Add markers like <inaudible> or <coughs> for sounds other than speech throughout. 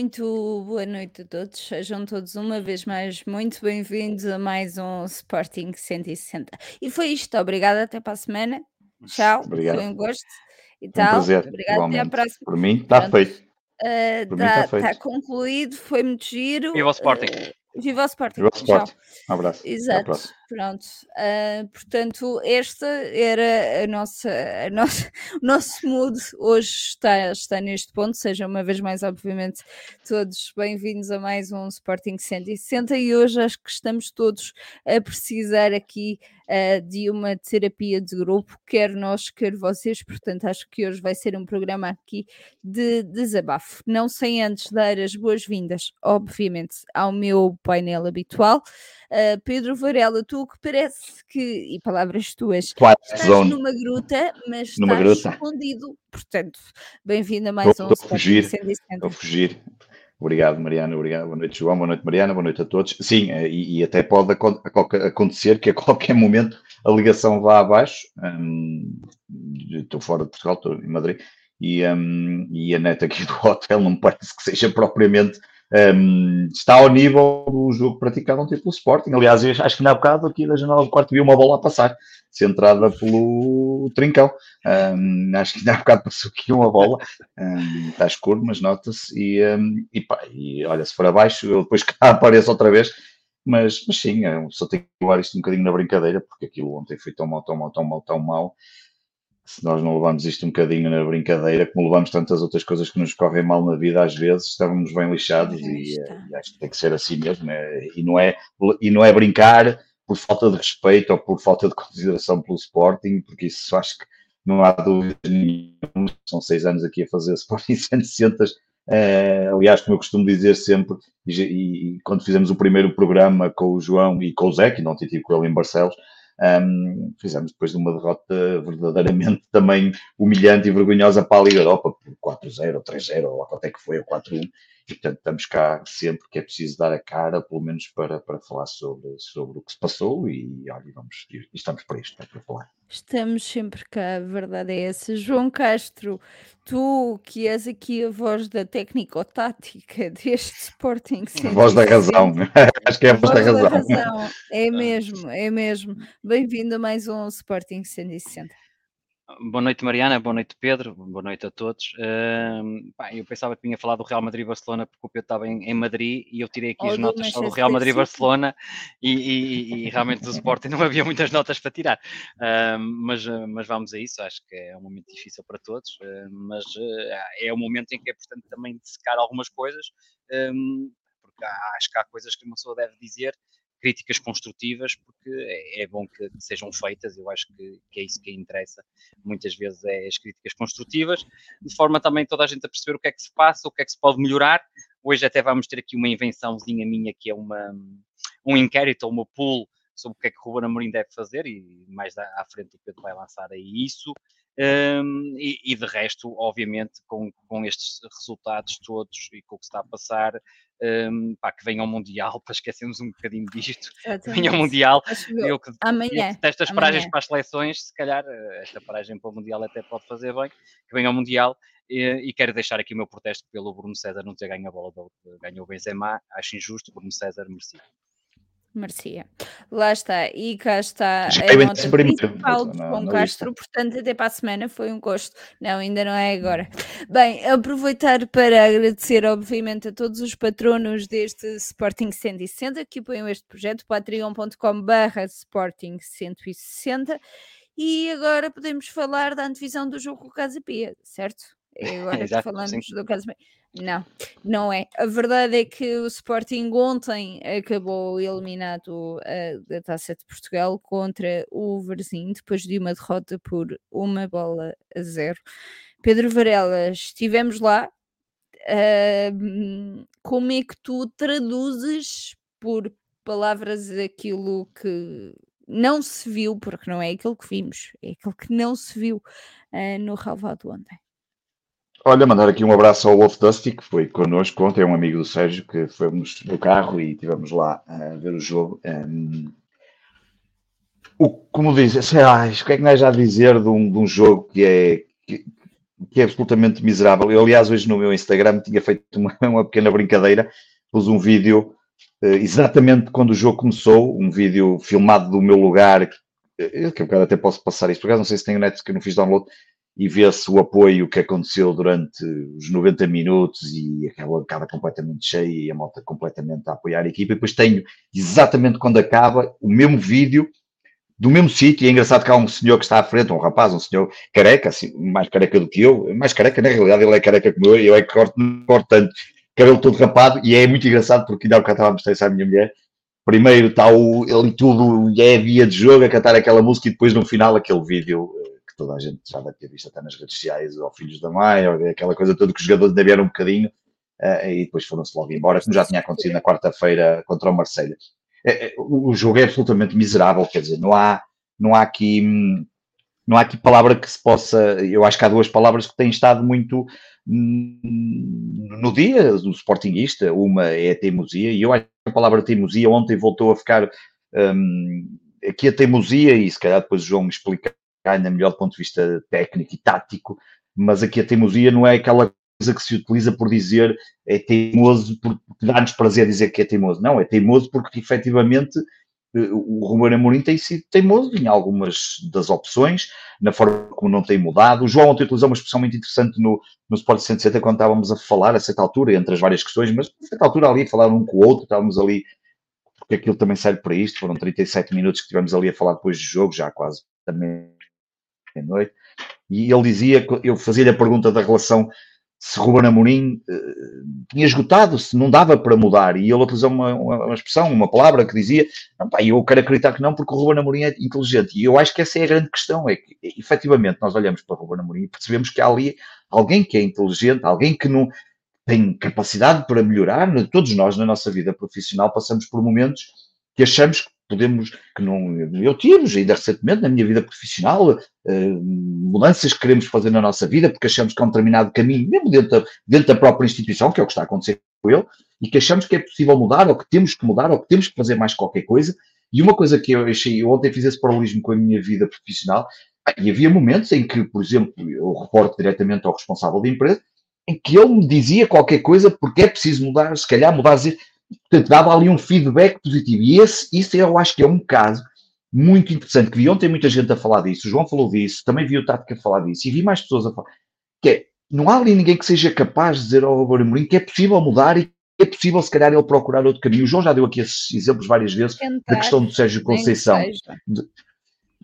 Muito boa noite a todos, sejam todos uma vez mais muito bem-vindos a mais um Sporting 160. E foi isto, obrigada, até para a semana. Tchau, Obrigado. foi um gosto e Um tal. prazer, Obrigada, até à próxima. Por mim, está feito. ah, Por mim está tá, tá feito. concluído, foi muito giro. Viva o Sporting. ah, viva o Sporting, Viva o tchau. Sport. Um abraço. Até à Exato, próxima. Pronto. Ah, portanto, esta era a nossa, a nossa, <laughs> o nosso mood hoje está, está neste ponto. Sejam uma vez mais, obviamente, todos bem-vindos a mais um Sporting 160 e hoje acho que estamos todos a precisar aqui ah, de uma terapia de grupo, quer nós, quer vocês. Portanto, acho que hoje vai ser um programa aqui de desabafo. Não sem antes dar as boas-vindas, obviamente, ao meu painel habitual. Uh, Pedro Varela, tu que parece que, e palavras tuas, Twilight estás Zone. numa gruta, mas Numa estás gruta. escondido. Portanto, bem-vindo a mais um estou a fugir. 160. Estou a fugir. Obrigado, Mariana. Obrigado. Boa noite, João. Boa noite, Mariana. Boa noite a todos. Sim, eh, e, e até pode acontecer que a qualquer <laughs> momento a ligação vá abaixo. Hum, estou fora de Portugal, estou em Madrid. E, hum, e a net aqui do hotel não parece que seja propriamente. hum, está ao nível do jogo praticado ontem pelo Sporting. Aliás, acho que na bocado aqui da janela do quarto vi uma bola a passar, centrada pelo Trincão. Hum, acho que na bocado passou aqui uma bola. Hum, está escuro, mas nota-se. E, hum, e, pá, e olha, se for abaixo, eu depois cá apareço outra vez. Mas, mas sim, só tenho que levar isto um bocadinho na brincadeira, porque aquilo ontem foi tão mal, tão mal, tão mal, tão mal. Se nós não levamos isto um bocadinho na brincadeira, como levamos tantas outras coisas que nos correm mal na vida, às vezes estávamos bem lixados e, eh, e acho que tem que ser assim mesmo. né? E, não é, e não é brincar por falta de respeito ou por falta de consideração pelo Sporting, porque isso acho que não há dúvida nenhuma. São seis anos aqui a fazer <laughs> Sporting 160. Eh, aliás, como eu costumo dizer sempre, e, e- quando fizemos o primeiro programa com o João e com o Zé, que não tive com ele em Barcelos, ahm, fizemos depois de uma derrota verdadeiramente também humilhante e vergonhosa para a Liga Europa, por 4-0, 3-0, ou quanto é que foi, ou 4-1. E, portanto, estamos cá sempre que é preciso dar a cara, pelo menos para, para falar sobre, sobre o que se passou. E, olha, vamos, e estamos para isto, para falar. Estamos sempre cá, a verdade é essa. João Castro, tu que és aqui a voz da técnico-tática <laughs> deste Sporting A voz da 160, razão, <laughs> acho que é a voz da voz da razão. razão, é <laughs> mesmo, é mesmo. Bem-vindo a mais um Sporting 160. Boa noite, Mariana. Boa noite, Pedro. Boa noite a todos. Pá, eu pensava que vinha falar do Real Madrid-Barcelona porque o Pedro estava em, em Madrid e eu tirei aqui Ou as notas do Manchester Real. Madrid-Barcelona e, e- e- e realmente do Sporting não havia muitas notas para tirar. Ahm, mas, mas vamos a isso. Acho que é um momento difícil para todos, ah, mas ah, é um momento em que é importante também dissecar algumas coisas, ahm, porque há- acho que há coisas que uma pessoa deve dizer críticas construtivas porque é é bom que sejam feitas, eu acho que, que é isso que interessa muitas vezes é as críticas construtivas, de forma também toda a gente a perceber o que é que se passa, o que é que se pode melhorar. Hoje até vamos ter aqui uma invençãozinha minha que é uma, um inquérito ou uma pool sobre o que é que o Ruben Amorim deve fazer e mais à, frente o Pedro vai lançar aí isso. Um, e, e de resto, obviamente, com, com estes resultados todos e com o que está a passar, um, pá, que venha ao Mundial, <laughs> para esquecermos um bocadinho disto, que venha ao. Mundial, eu que, eu amanhã, que detesto as amanhã. paragens para as seleções, se calhar eh, esta paragem para o Mundial até pode fazer bem, que venha ao Mundial. E, e quero deixar aqui o meu protesto pelo Bruno César não ter ganho a bola, ganhou o Benzema, acho injusto, Bruno César merecia. Merecia. Lá está, e cá está a nota principal de João Castro, portanto, até para a semana foi um gosto. Não, ainda não é agora. Bem, aproveitar para agradecer, obviamente, a todos os patronos deste Sporting 160 que apoiam este projeto, patreon.com.br Sporting 160. E agora podemos falar da antevisão do jogo com o Casa Pia, certo? É <laughs> agora Exato, falamos sim. do Casa Pia. Não, não é. A verdade é que o Sporting ontem acabou eliminado eh, da Taça de Portugal contra o Varzim, depois de uma derrota por uma bola a zero. Pedro Varela, estivemos lá. Ahm, como é que tu traduzes por palavras aquilo que não se viu, porque não é aquilo que vimos, é aquilo que não se viu ah, no Relvado ontem? Olha, mandar aqui um abraço ao Wolf Dusty, que foi connosco ontem, é um amigo do Sérgio, que fomos no carro e estivemos lá a ver o jogo. Um, o, como diz, sei lá, o que é que nós já dizer de um, de um jogo que é. Que, que é absolutamente miserável. Eu, aliás, hoje no meu Instagram tinha feito uma, <laughs> uma pequena brincadeira, pus um vídeo uh, exatamente quando o jogo começou, um vídeo filmado do meu lugar, que eu até posso passar isto, por não sei se tem o net que não fiz download, e vê-se o apoio que aconteceu durante os 90 minutos e aquela bancada completamente cheia e a moto completamente a apoiar a equipa. E depois tenho exatamente quando acaba o mesmo vídeo do mesmo sítio. E é engraçado que há um senhor que está à frente, um rapaz, um senhor careca, assim, mais careca do que eu, mais careca, na realidade ele é careca como eu, eu é que corto, corto tanto, cabelo todo rapado, e é muito engraçado porque ainda há bocado estava a mostrar isso à minha mulher. Primeiro está o, ele tudo, e é via de jogo a cantar aquela música e depois no final aquele vídeo toda a gente já deve ter visto até nas redes sociais, ou Filhos da Mãe, ou aquela coisa toda que os jogadores ainda vieram um bocadinho uh, e depois foram-se logo embora, como já tinha acontecido na quarta-feira contra o Marselha É, o jogo é absolutamente miserável, quer dizer, não há, não há aqui. Não há aqui palavra que se possa. Eu acho que há duas palavras que têm estado muito no dia do Sportingista. Uma é a teimosia, e eu acho que a palavra teimosia ontem voltou a ficar. Um, aqui a teimosia, e se calhar depois o João me explica ainda melhor do ponto de vista técnico e tático, mas aqui a teimosia não é aquela coisa que se utiliza por dizer é teimoso porque dá-nos prazer dizer que é teimoso. Não, é teimoso porque efetivamente eh, o Ruben Amorim tem sido teimoso em algumas das opções, na forma como não tem mudado. O João ontem utilizou uma expressão muito interessante no, no Sport 160 quando estávamos a falar, a certa altura, entre as várias questões, mas a certa altura ali a falar um com o outro, estávamos ali, porque aquilo também serve para isto, foram 37 minutos que tivemos ali a falar depois do jogo, já quase também e ele dizia, eu fazia-lhe a pergunta da relação se Ruben Amorim uh, tinha esgotado, se não dava para mudar, e ele utilizou uma, uma, uma expressão, uma palavra que dizia, não, pá, eu quero acreditar que não, porque o Ruben Amorim é inteligente, e eu acho que essa é a grande questão, é que efetivamente nós olhamos para o Ruben Amorim e percebemos que há ali alguém que é inteligente, alguém que não tem capacidade para melhorar, todos nós na nossa vida profissional passamos por momentos que achamos que podemos, que não, eu tive ainda recentemente na minha vida profissional, uh, mudanças que queremos fazer na nossa vida, porque achamos que há um determinado caminho, mesmo dentro da, dentro da própria instituição, que é o que está a acontecer com ele, e que achamos que é possível mudar, ou que temos que mudar, ou que temos que fazer mais qualquer coisa. E uma coisa que eu achei, eu ontem fiz esse paralelismo com a minha vida profissional, e havia momentos em que, por exemplo, eu reporto diretamente ao responsável da empresa, em que ele me dizia qualquer coisa porque é preciso mudar, se calhar mudar, Portanto, dava ali um feedback positivo. E esse, isso eu acho que é um caso muito interessante, que vi ontem muita gente a falar disso, o João falou disso, também vi o Tática a falar disso, e vi mais pessoas a falar, que é, não há ali ninguém que seja capaz de dizer ao Robert Amorim que é possível mudar e que é possível, se calhar, ele procurar outro caminho. O João já deu aqui esses exemplos várias vezes Tentar, da questão do Sérgio Conceição.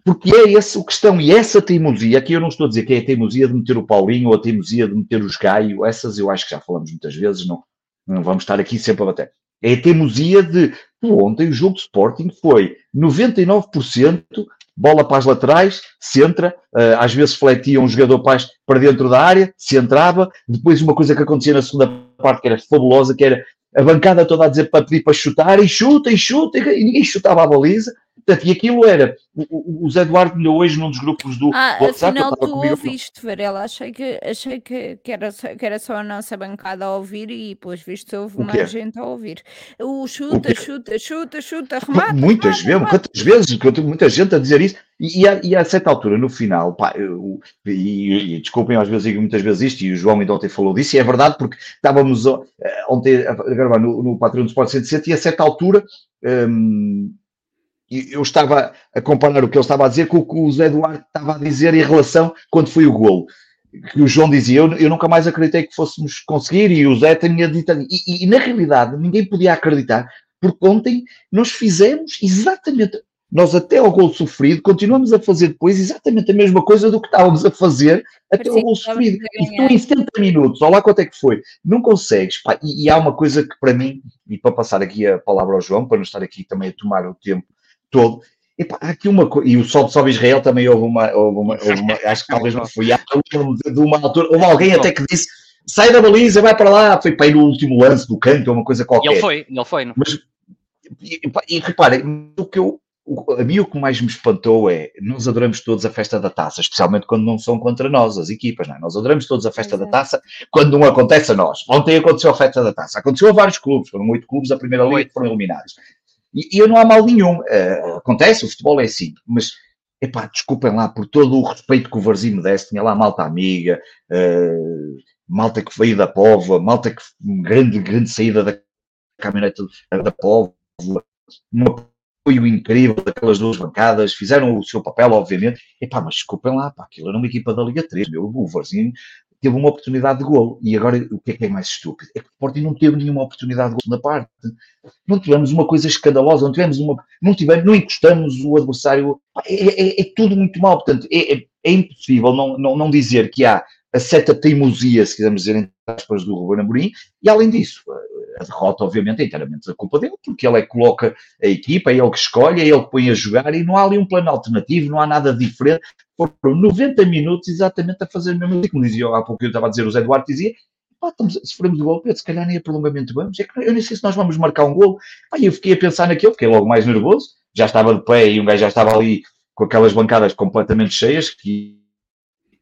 Porque é essa a questão, e essa teimosia, aqui eu não estou a dizer que é a teimosia de meter o Paulinho ou a teimosia de meter os Gaio, essas eu acho que já falamos muitas vezes, não, não vamos estar aqui sempre a bater. É a teimosia de ontem o jogo de Sporting foi 99% bola para as laterais, centra, uh, às vezes fletia um jogador para, dentro da área, centrava, depois uma coisa que acontecia na segunda parte que era fabulosa, que era a bancada toda a dizer para pedir para chutar, e chuta, e chuta, e ninguém chutava a baliza, Portanto, e aquilo era, o, o Zé Eduardo me hoje num dos grupos do ah, WhatsApp. Afinal, tu ouviste, Varela, achei, que, achei que, que, era, que era só a nossa bancada a ouvir e, depois visto, houve mais gente a ouvir. O chuta, o chuta, chuta, chuta, remata. Muitas vezes, quantas vezes, muita gente a dizer isso, e, e, a, e a certa altura, no final, pá, eu, e, e, desculpem, às vezes digo muitas vezes isto, e o João ainda ontem falou disso, e é verdade, porque estávamos eh, ontem a gravar no, no Patreon do Sport 107, e a certa altura. Hum, eu estava a comparar o que ele estava a dizer com o que o Zé Eduardo estava a dizer em relação quando foi o golo. Que o João dizia, eu, eu nunca mais acreditei que fôssemos conseguir, e o Zé tinha dito. E, e, na realidade ninguém podia acreditar, porque ontem nós fizemos exatamente, nós até ao gol sofrido, continuamos a fazer depois exatamente a mesma coisa do que estávamos a fazer até ao gol sofrido. E tu em 70 minutos, olha lá quanto é que foi, não consegues. Pá, e, e, há uma coisa que para mim, e para passar aqui a palavra ao João, para não estar aqui também a tomar o tempo todo. E, pá, há aqui uma coisa, e o Sol de Sobe Israel também houve uma, houve uma, houve uma <laughs> acho que talvez não foi, de uma altura, houve alguém até que disse sai da baliza, vai para lá, foi para ir no último lance do canto, ou uma coisa qualquer. E ele foi, ele foi. Não? Mas, e, e reparem, o que eu, o, a mim o que mais me espantou é, nós adoramos todos a festa da taça, especialmente quando não são contra nós, as equipas, não é? Nós adoramos todos a festa da taça quando não acontece a nós. Ontem aconteceu a festa da taça, aconteceu a vários clubes, foram oito clubes, a primeira liga foram eliminados. E, e não há mal nenhum. Uh, acontece, o futebol é assim. Mas epá, desculpem lá, por todo o respeito que o Varzinho me desse, tinha lá malta amiga, uh, malta que veio da Pova, malta que grande, grande saída da caminhonete da Pova, um apoio incrível daquelas duas bancadas, fizeram o seu papel, obviamente, epá, mas desculpem lá, pá, aquilo era uma equipa da Liga 3, meu, o Varzinho teve uma oportunidade de golo. E agora, o que é que é mais estúpido? É que o Sporting não teve nenhuma oportunidade de golo na parte. Não tivemos uma coisa escandalosa, não tivemos uma. Não, tivemos, não encostamos o adversário. É, é, é tudo muito mal. Portanto, é, é, é impossível não, não, não dizer que há a certa teimosia, se quisermos dizer, entre aspas, do Ruben Amorim, e além disso, a derrota, obviamente, é inteiramente a culpa dele, porque ele é que coloca a equipa, é ele que escolhe, é ele que põe a jogar, e não há ali um plano alternativo, não há nada diferente. Foram 90 minutos exatamente a fazer o mesmo, como dizia há pouco, eu estava a dizer, o Zé Duarte dizia, pá, estamos, se formos de gol, se calhar nem a prolongamento vamos, é que eu nem sei se nós vamos marcar um gol. Pá, eu fiquei a pensar naquilo, fiquei logo mais nervoso, já estava de pé e um gajo já estava ali com aquelas bancadas completamente cheias, que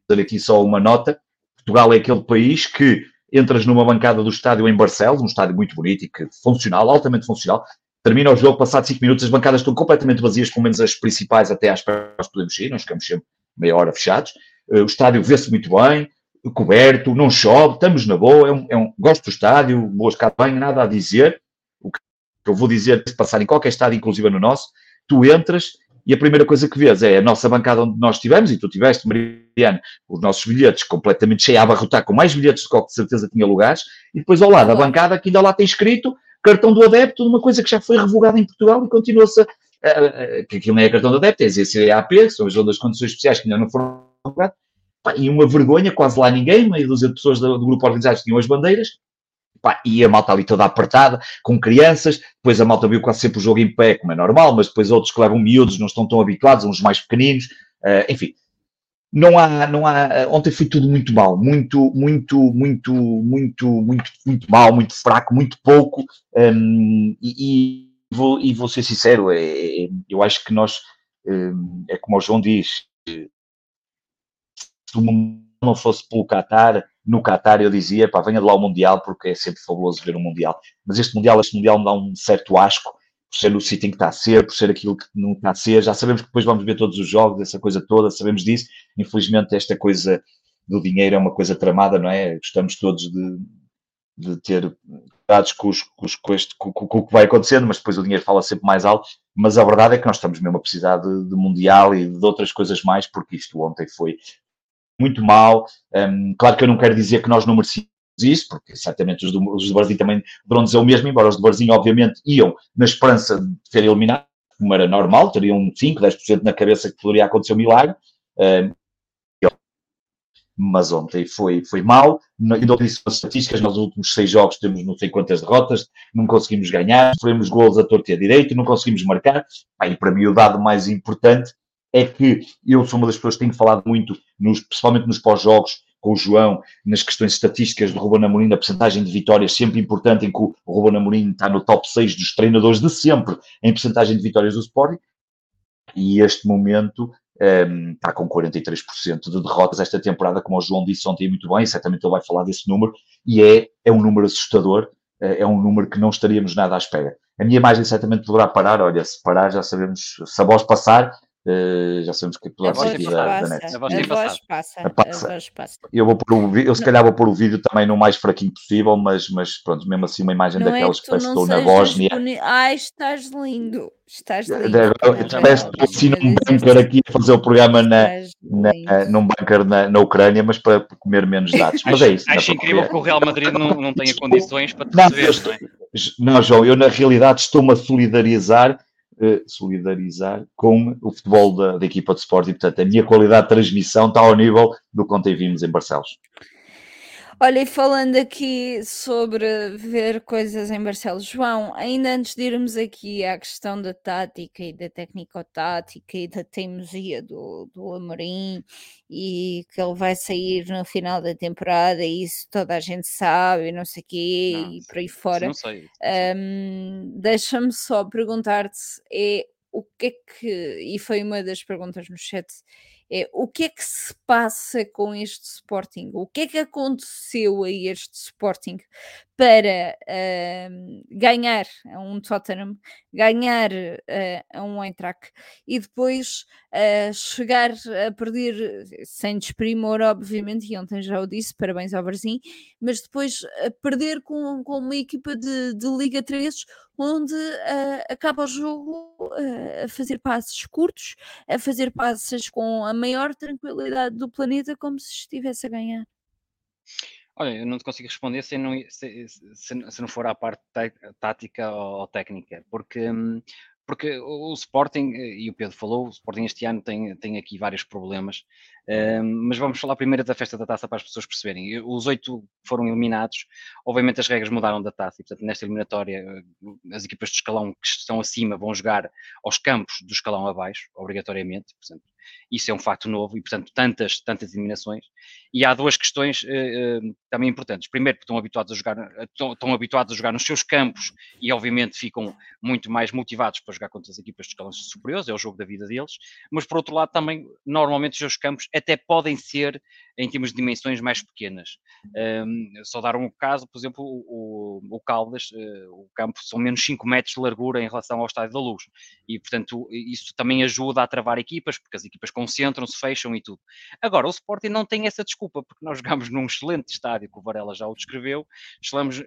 dar aqui só uma nota, Portugal é aquele país que entras numa bancada do estádio em Barcelos, um estádio muito bonito e que funcional, altamente funcional. Termina o jogo, passado 5 minutos, as bancadas estão completamente vazias, pelo menos as principais até às pernas podemos ir, nós ficamos sempre meia hora fechados. Eh, o estádio vê-se muito bem, coberto, não chove, estamos na boa, é um, é um gosto do estádio, boas bem, nada a dizer. O que eu vou dizer, se passar em qualquer estádio, inclusive no nosso, tu entras e a primeira coisa que vês é a nossa bancada onde nós estivemos, e tu tiveste, Mariana, os nossos bilhetes completamente cheios, a abarrotar com mais bilhetes do que de certeza tinha lugares, e depois ao lado da bancada que ainda lá tem escrito cartão do adepto, uma coisa que já foi revogada em Portugal e continua-se, uh, que aquilo não é cartão do adepto, é ZCAP, que são as outras condições especiais que ainda não foram revogadas, e uma vergonha, quase lá ninguém, meia dúzia de pessoas do, do grupo organizado tinham as bandeiras, Pá, e a malta ali toda apertada, com crianças, depois a malta viu quase sempre o jogo em pé, como é normal, mas depois outros que levam miúdos não estão tão habituados, uns mais pequeninos, uh, enfim. Não há, não há, ontem foi tudo muito mal, muito, muito, muito, muito, muito, muito mal, muito fraco, muito pouco, um, e, vou, e vou ser sincero, é, é, eu acho que nós, um, é como o João diz, se o mundo não fosse pelo Qatar, no Qatar eu dizia, pá, venha de lá o Mundial, porque é sempre fabuloso ver o Mundial. Mas este Mundial, este Mundial me dá um certo asco, por ser o sítio em que está a ser, por ser aquilo que não está a ser. Já sabemos que depois vamos ver todos os jogos, essa coisa toda, sabemos disso. Infelizmente, esta coisa do dinheiro é uma coisa tramada, não é? Gostamos todos de, de ter dados com, os, com, os, com, este, com, o que vai acontecendo, mas depois o dinheiro fala sempre mais alto. Mas a verdade é que nós estamos mesmo a precisar de, de Mundial e de outras coisas mais, porque isto ontem foi muito mal. Um, claro que eu não quero dizer que nós não merecíamos isso, porque certamente os do, os do Brasil também deverão dizer o mesmo, embora os do Brasil, obviamente, iam na esperança de ser eliminados, como era normal, teriam 5, 10% na cabeça que poderia acontecer um milagre. Um, mas ontem foi, foi mal. Ainda disse as estatísticas, nos últimos seis jogos temos não sei quantas derrotas, não conseguimos ganhar, sofremos golos a torto e a direito, não conseguimos marcar. e para mim o dado mais importante é que eu sou uma das pessoas que tenho falado muito, nos, principalmente nos pós-jogos, com o João, nas questões estatísticas do Ruben Amorim, na percentagem de vitórias, sempre importante, em que o Ruben Amorim está no top 6 dos treinadores de sempre em percentagem de vitórias do Sporting, e este momento está com 43% de derrotas esta temporada, como o João disse ontem muito bem, certamente ele vai falar desse número, e é, é um número assustador, é, é um número que não estaríamos nada à espera. A minha imagem certamente poderá parar, olha, se parar já sabemos, se a voz passar, Uh, já sabemos que é pela aqui da, da net. A voz, a voz passa, passa. A voz passa. Eu, vou pôr o, eu se calhar vou pôr o vídeo também no mais fraquinho possível, mas, mas pronto, mesmo assim uma imagem não é daquelas é que, que parece que estou na Bósnia. Boni... Ai, estás lindo. Estás lindo. Parece que estou assim num bunker aqui a fazer o programa na, na, num bunker na, na Ucrânia, mas para comer menos dados. Mas acho, é isso. Acho incrível que o Real Madrid não, não tenha condições para te não, receber, não, é? não, João, eu na realidade estou-me a solidarizar solidarizar com o futebol da, da equipa de Sporting. Portanto, a minha qualidade de transmissão está ao nível do que ontem vimos em Barcelos. Olha, e falando aqui sobre ver coisas em Barcelos, João, ainda antes de irmos aqui à questão da tática e da técnico-tática e da teimosia do, do Amorim e que ele vai sair no final da temporada e isso toda a gente sabe e não sei o quê não, e por aí fora. Não sei. Um, Deixa-me só perguntar-te é o que é que, e foi uma das perguntas no chat, É o que é que se passa com este Sporting? O que é que aconteceu a este Sporting para uh, ganhar um Tottenham, ganhar uh, a um Eintracht e depois uh, chegar a perder, sem desprimor, obviamente, e ontem já o disse, parabéns ao Varzim, mas depois perder com, com uma equipa de, de Liga 3 onde acaba o jogo a fazer passes curtos, a fazer passes com a maior tranquilidade do planeta, como se estivesse a ganhar. Olha, eu não te consigo responder se não, se, se, se não for a parte tática ou, técnica, porque porque o, Sporting, eh, e o Pedro falou, o Sporting este ano tem, tem aqui vários problemas, mas vamos falar primeiro da festa da taça para as pessoas perceberem. Os oito foram eliminados, obviamente as regras mudaram da taça, e portanto nesta eliminatória eh, as equipas de escalão que estão acima vão jogar aos campos do escalão abaixo, obrigatoriamente, portanto isso é um facto novo e, portanto, tantas, tantas eliminações. E há duas questões uh, uh, também importantes. Primeiro, porque estão habituados a jogar, estão, estão, habituados a jogar nos seus campos e, obviamente, ficam muito mais motivados para jogar contra as equipas de escalões superiores, é o jogo da vida deles. Mas, por outro lado, também, normalmente, os seus campos até podem ser, em termos de dimensões, mais pequenas. Um, só dar um caso, por exemplo, o, o Caldas, uh, o campo são menos 5 metros de largura em relação ao Estádio da Luz. E, portanto, isso também ajuda a travar equipas, porque as equipas concentram-se, fecham e tudo. Agora, o Sporting não tem essa desculpa, porque nós <laughs> jogamos num excelente estádio, que o Varela já o descreveu, jogamos,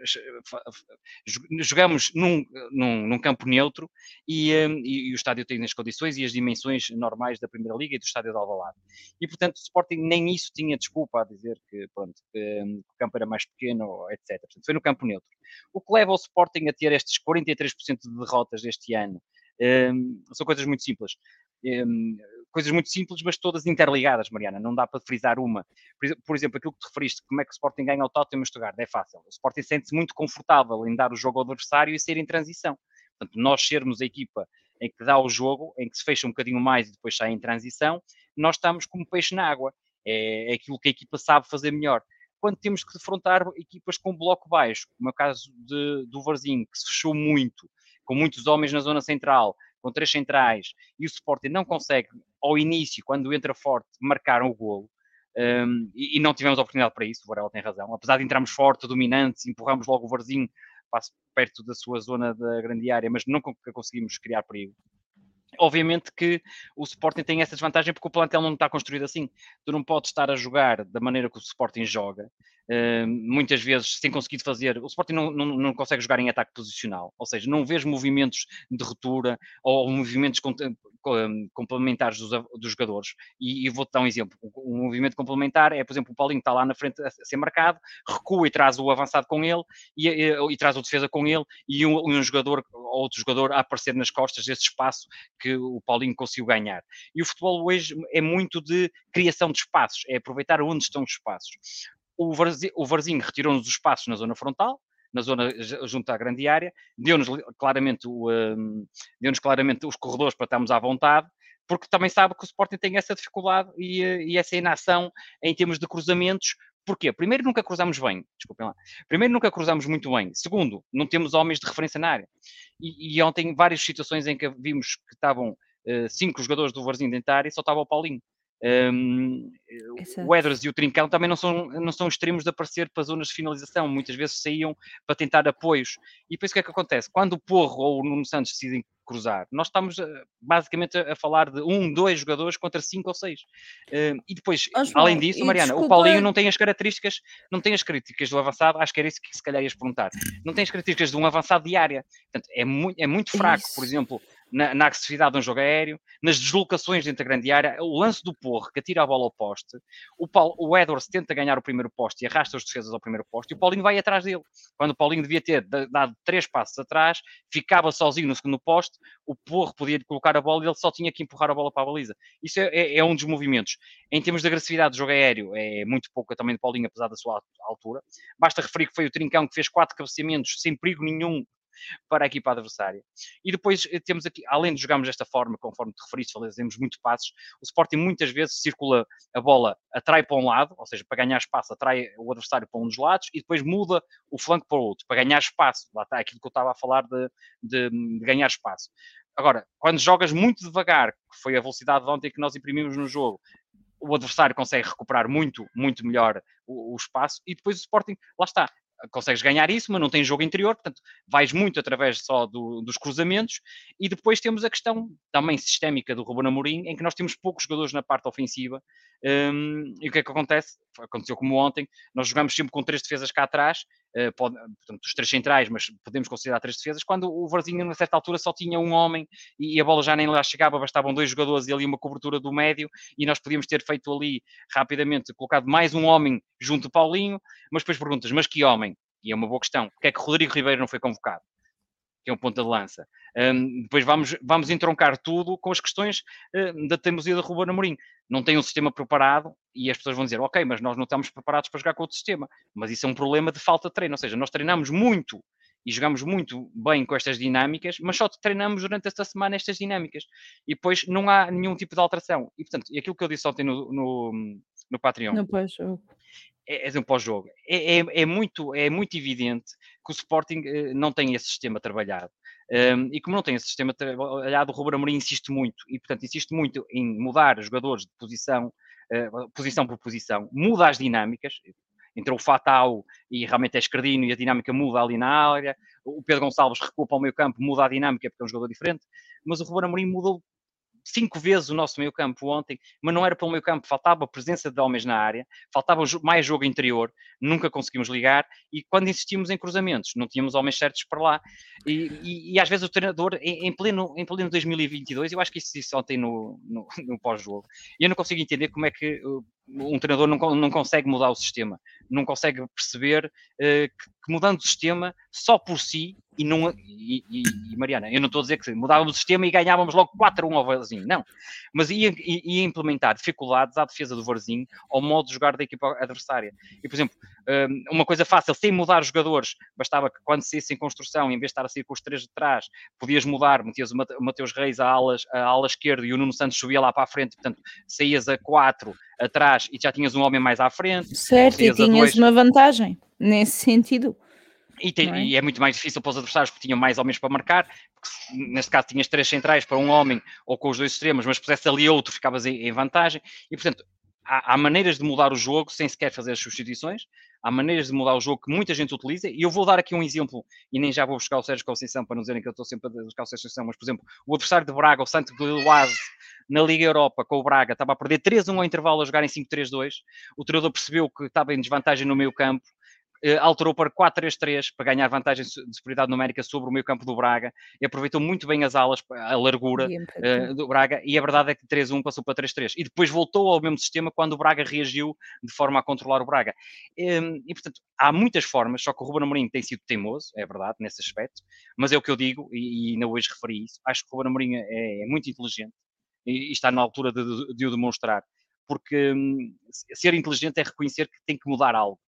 jogamos num, num, num campo neutro e, hum, e, e, o estádio tem as condições e as dimensões normais da Primeira Liga e do estádio de Alvalade. E, portanto, o Sporting nem isso tinha desculpa a dizer que, pronto, que, hum, que o campo era mais pequeno, etc. Portanto, foi no campo neutro. O que leva o Sporting a ter estes 43% de derrotas este ano um, são coisas muito simples. Um, coisas muito simples, mas todas interligadas, Mariana. Não dá para frisar uma. Por exemplo, aquilo que te referiste, como é que o Sporting ganha o Tottenham e Stuttgart, é fácil. O Sporting sente-se muito confortável em dar o jogo ao adversário e ser em transição. Portanto, nós sermos a equipa em que dá o jogo, em que se fecha um bocadinho mais e depois sai em transição, nós estamos como peixe na água. É, aquilo que a equipa sabe fazer melhor. Quando temos que defrontar equipas com bloco baixo, como é o caso de, do Varzinho, que se fechou muito, com muitos homens na zona central, com três centrais, e o Sporting não consegue, ao início, quando entra forte, marcar o golo, um, e, e, não tivemos oportunidade para isso, o Varela tem razão. Apesar de entrarmos forte, dominantes, empurramos logo o Varzinho passo perto da sua zona da grande área, mas nunca conseguimos criar perigo. Obviamente que o Sporting tem essa desvantagem porque o plantel não está construído assim. Tu não podes estar a jogar da maneira que o Sporting joga, uh, muitas vezes sem conseguir fazer. O Sporting não, não, não, consegue jogar em ataque posicional, ou seja, não vês movimentos de ruptura ou movimentos complementares dos, dos jogadores. E, e vou-te dar um exemplo. Um movimento complementar é, por exemplo, o Paulinho está lá na frente a ser marcado, recua e traz o avançado com ele e, e, e traz o defesa com ele e um, um jogador, outro jogador a aparecer nas costas desse espaço que o Paulinho conseguiu ganhar. E o futebol hoje é muito de criação de espaços, é aproveitar onde estão os espaços. O Varzinho, o Varzinho retirou-nos os espaços na zona frontal, na zona junto à grande área, deu-nos claramente, um, deu claramente os corredores para estarmos à vontade, porque também sabe que o Sporting tem essa dificuldade e, e essa inação em termos de cruzamentos, Porquê? Primeiro, nunca cruzamos bem. Desculpem lá. Primeiro, nunca cruzamos muito bem. Segundo, não temos homens de referência na área. E, e ontem, várias situações em que vimos que estavam uh, cinco jogadores do Varzinho dentro da área e só estava o Paulinho. Um, o Edwards e o Trincão também não são, não são extremos de aparecer para zonas de finalização, muitas vezes saíam para tentar apoios. E depois o que é que acontece? Quando o Porro ou o Nuno Santos decidem cruzar, nós estamos eh, basicamente a, falar de um, dois jogadores contra cinco ou seis. Uh, e depois, além disso, Mariana, desculpa... o Paulinho não tem as características, não tem as características do avançado, acho que era isso que se calhar ias perguntar, não tem as características de um avançado de área. Portanto, é, muito, é muito fraco, isso. por exemplo, na, na, agressividade de um jogo aéreo, nas deslocações dentro da grande área, o lance do Porro que atira a bola ao poste, o, Paulo, o Edwards tenta ganhar o primeiro poste e arrasta os defesas ao primeiro poste, e o Paulinho vai atrás dele. Quando o Paulinho devia ter dado três passos atrás, ficava sozinho no segundo poste, o Porro podia colocar a bola e ele só tinha que empurrar a bola para a baliza. Isso é, é, é um dos movimentos. Em termos de agressividade do jogo aéreo, é muito pouca também do Paulinho, apesar da sua altura. Basta referir que foi o Trincão que fez quatro cabeceamentos sem perigo nenhum para a equipa adversária. E depois eh, temos aqui, além de jogarmos desta forma, conforme te referiste, fazemos muito passos, o Sporting muitas vezes circula a bola, atrai para um lado, ou seja, para ganhar espaço, atrai o adversário para um dos lados e depois muda o flanco para o outro, para ganhar espaço. Lá está aquilo que eu estava a falar de, de, de ganhar espaço. Agora, quando jogas muito devagar, que foi a velocidade de ontem que nós imprimimos no jogo, o adversário consegue recuperar muito, muito melhor o, o espaço e depois o Sporting, lá está, consegues ganhar isso, mas não tem jogo interior, portanto, vais muito através só do, dos cruzamentos. E depois temos a questão também sistémica do Ruben Amorim, em que nós temos poucos jogadores na parte ofensiva. Um, e o que é que acontece? Aconteceu como ontem, nós jogamos sempre com três defesas cá atrás, uh, pode, portanto, os três centrais, mas podemos considerar três defesas, quando o Varzinho, a certa altura, só tinha um homem e, a bola já nem lá chegava, bastavam dois jogadores e ali uma cobertura do médio, e nós podíamos ter feito ali rapidamente, colocado mais um homem junto do Paulinho, mas depois perguntas, mas que homem? E é uma boa questão. Porque é que Rodrigo Ribeiro não foi convocado? Que é um ponto de lança. Um, depois vamos, vamos entroncar tudo com as questões uh, da teimosia de Ruben Amorim. Não tem um sistema preparado e as pessoas vão dizer, ok, mas nós não estamos preparados para jogar com outro sistema. Mas isso é um problema de falta de treino. Ou seja, nós treinamos muito e jogamos muito bem com estas dinâmicas, mas só treinamos durante esta semana estas dinâmicas. E depois não há nenhum tipo de alteração. E, portanto, aquilo que eu disse ontem no, no, no Patreon. No é, é um pós-jogo. É, é, é, muito, é muito evidente que o Sporting uh, não tem esse sistema trabalhado. E como não tem esse sistema trabalhado, o Ruben Amorim insiste muito, e portanto insiste muito em mudar jogadores de posição, uh, posição por posição, muda as dinâmicas, entrou o Fatal e realmente é escardino e a dinâmica muda ali na área, o Pedro Gonçalves recua para o meio campo, muda a dinâmica porque é um jogador diferente, mas o Ruben Amorim mudou cinco vezes o nosso meio campo ontem, mas não era pelo meio campo, faltava a presença de homens na área, faltava mais jogo interior, nunca conseguimos ligar, e quando insistimos em cruzamentos, não tínhamos homens certos para lá, e, e, e às vezes o treinador, em, pleno, em pleno 2022, eu acho que isso, isso ontem no, no, <laughs> no pós-jogo, eu não consigo entender como é que uh, um treinador não, não consegue mudar o sistema, não consegue perceber uh, que, que, mudando o sistema só por si, e não e, e, e Mariana, eu não estou a dizer que mudávamos o sistema e ganhávamos logo 4 a 1 ao Varzinho, não, mas ia, ia, implementar dificuldades à defesa do Varzinho ao modo de jogar da equipa adversária. E, por exemplo, uma coisa fácil, sem mudar os jogadores, bastava que quando saísse em construção, em vez de estar a sair com os três de trás, podias mudar, metias o Mateus Reis à ala, à ala esquerda e o Nuno Santos subia lá para a frente, portanto, saías a 4 atrás e já tinhas um homem mais à frente. Certo, e tinhas uma vantagem nesse sentido. E, tem, é? e, é? muito mais difícil para os adversários porque tinham mais homens para marcar. neste caso, tinhas três centrais para um homem ou com os dois extremos, mas pusesse ali outro, ficavas em, em vantagem. E portanto, há, há, maneiras de mudar o jogo sem sequer fazer as substituições. Há maneiras de mudar o jogo que muita gente utiliza. E eu vou dar aqui um exemplo, e nem já vou buscar o Sérgio Conceição para não dizerem que eu estou sempre a buscar o Sérgio Conceição, mas por exemplo, o adversário de Braga, o Santo Gilloise, na Liga Europa com o Braga, estava a perder 3-1 ao intervalo a jogar em 5-3-2. O treinador percebeu que estava em desvantagem no meio campo alterou para 4-3-3 para ganhar vantagem de superioridade numérica sobre o meio campo do Braga. E aproveitou muito bem as alas, a largura uh, do Braga. E a verdade é que 3-1 passou para 3-3 e depois voltou ao mesmo sistema quando o Braga reagiu de forma a controlar o Braga. Ehm, e portanto, há muitas formas, só que o Ruben Amorim tem sido teimoso, é verdade, nesse aspecto, mas é o que eu digo e, e ainda hoje referi isso, acho que o Ruben Amorim é, é muito inteligente e, e, está na altura de, de, de o demonstrar porque um, ser inteligente é reconhecer que tem que mudar algo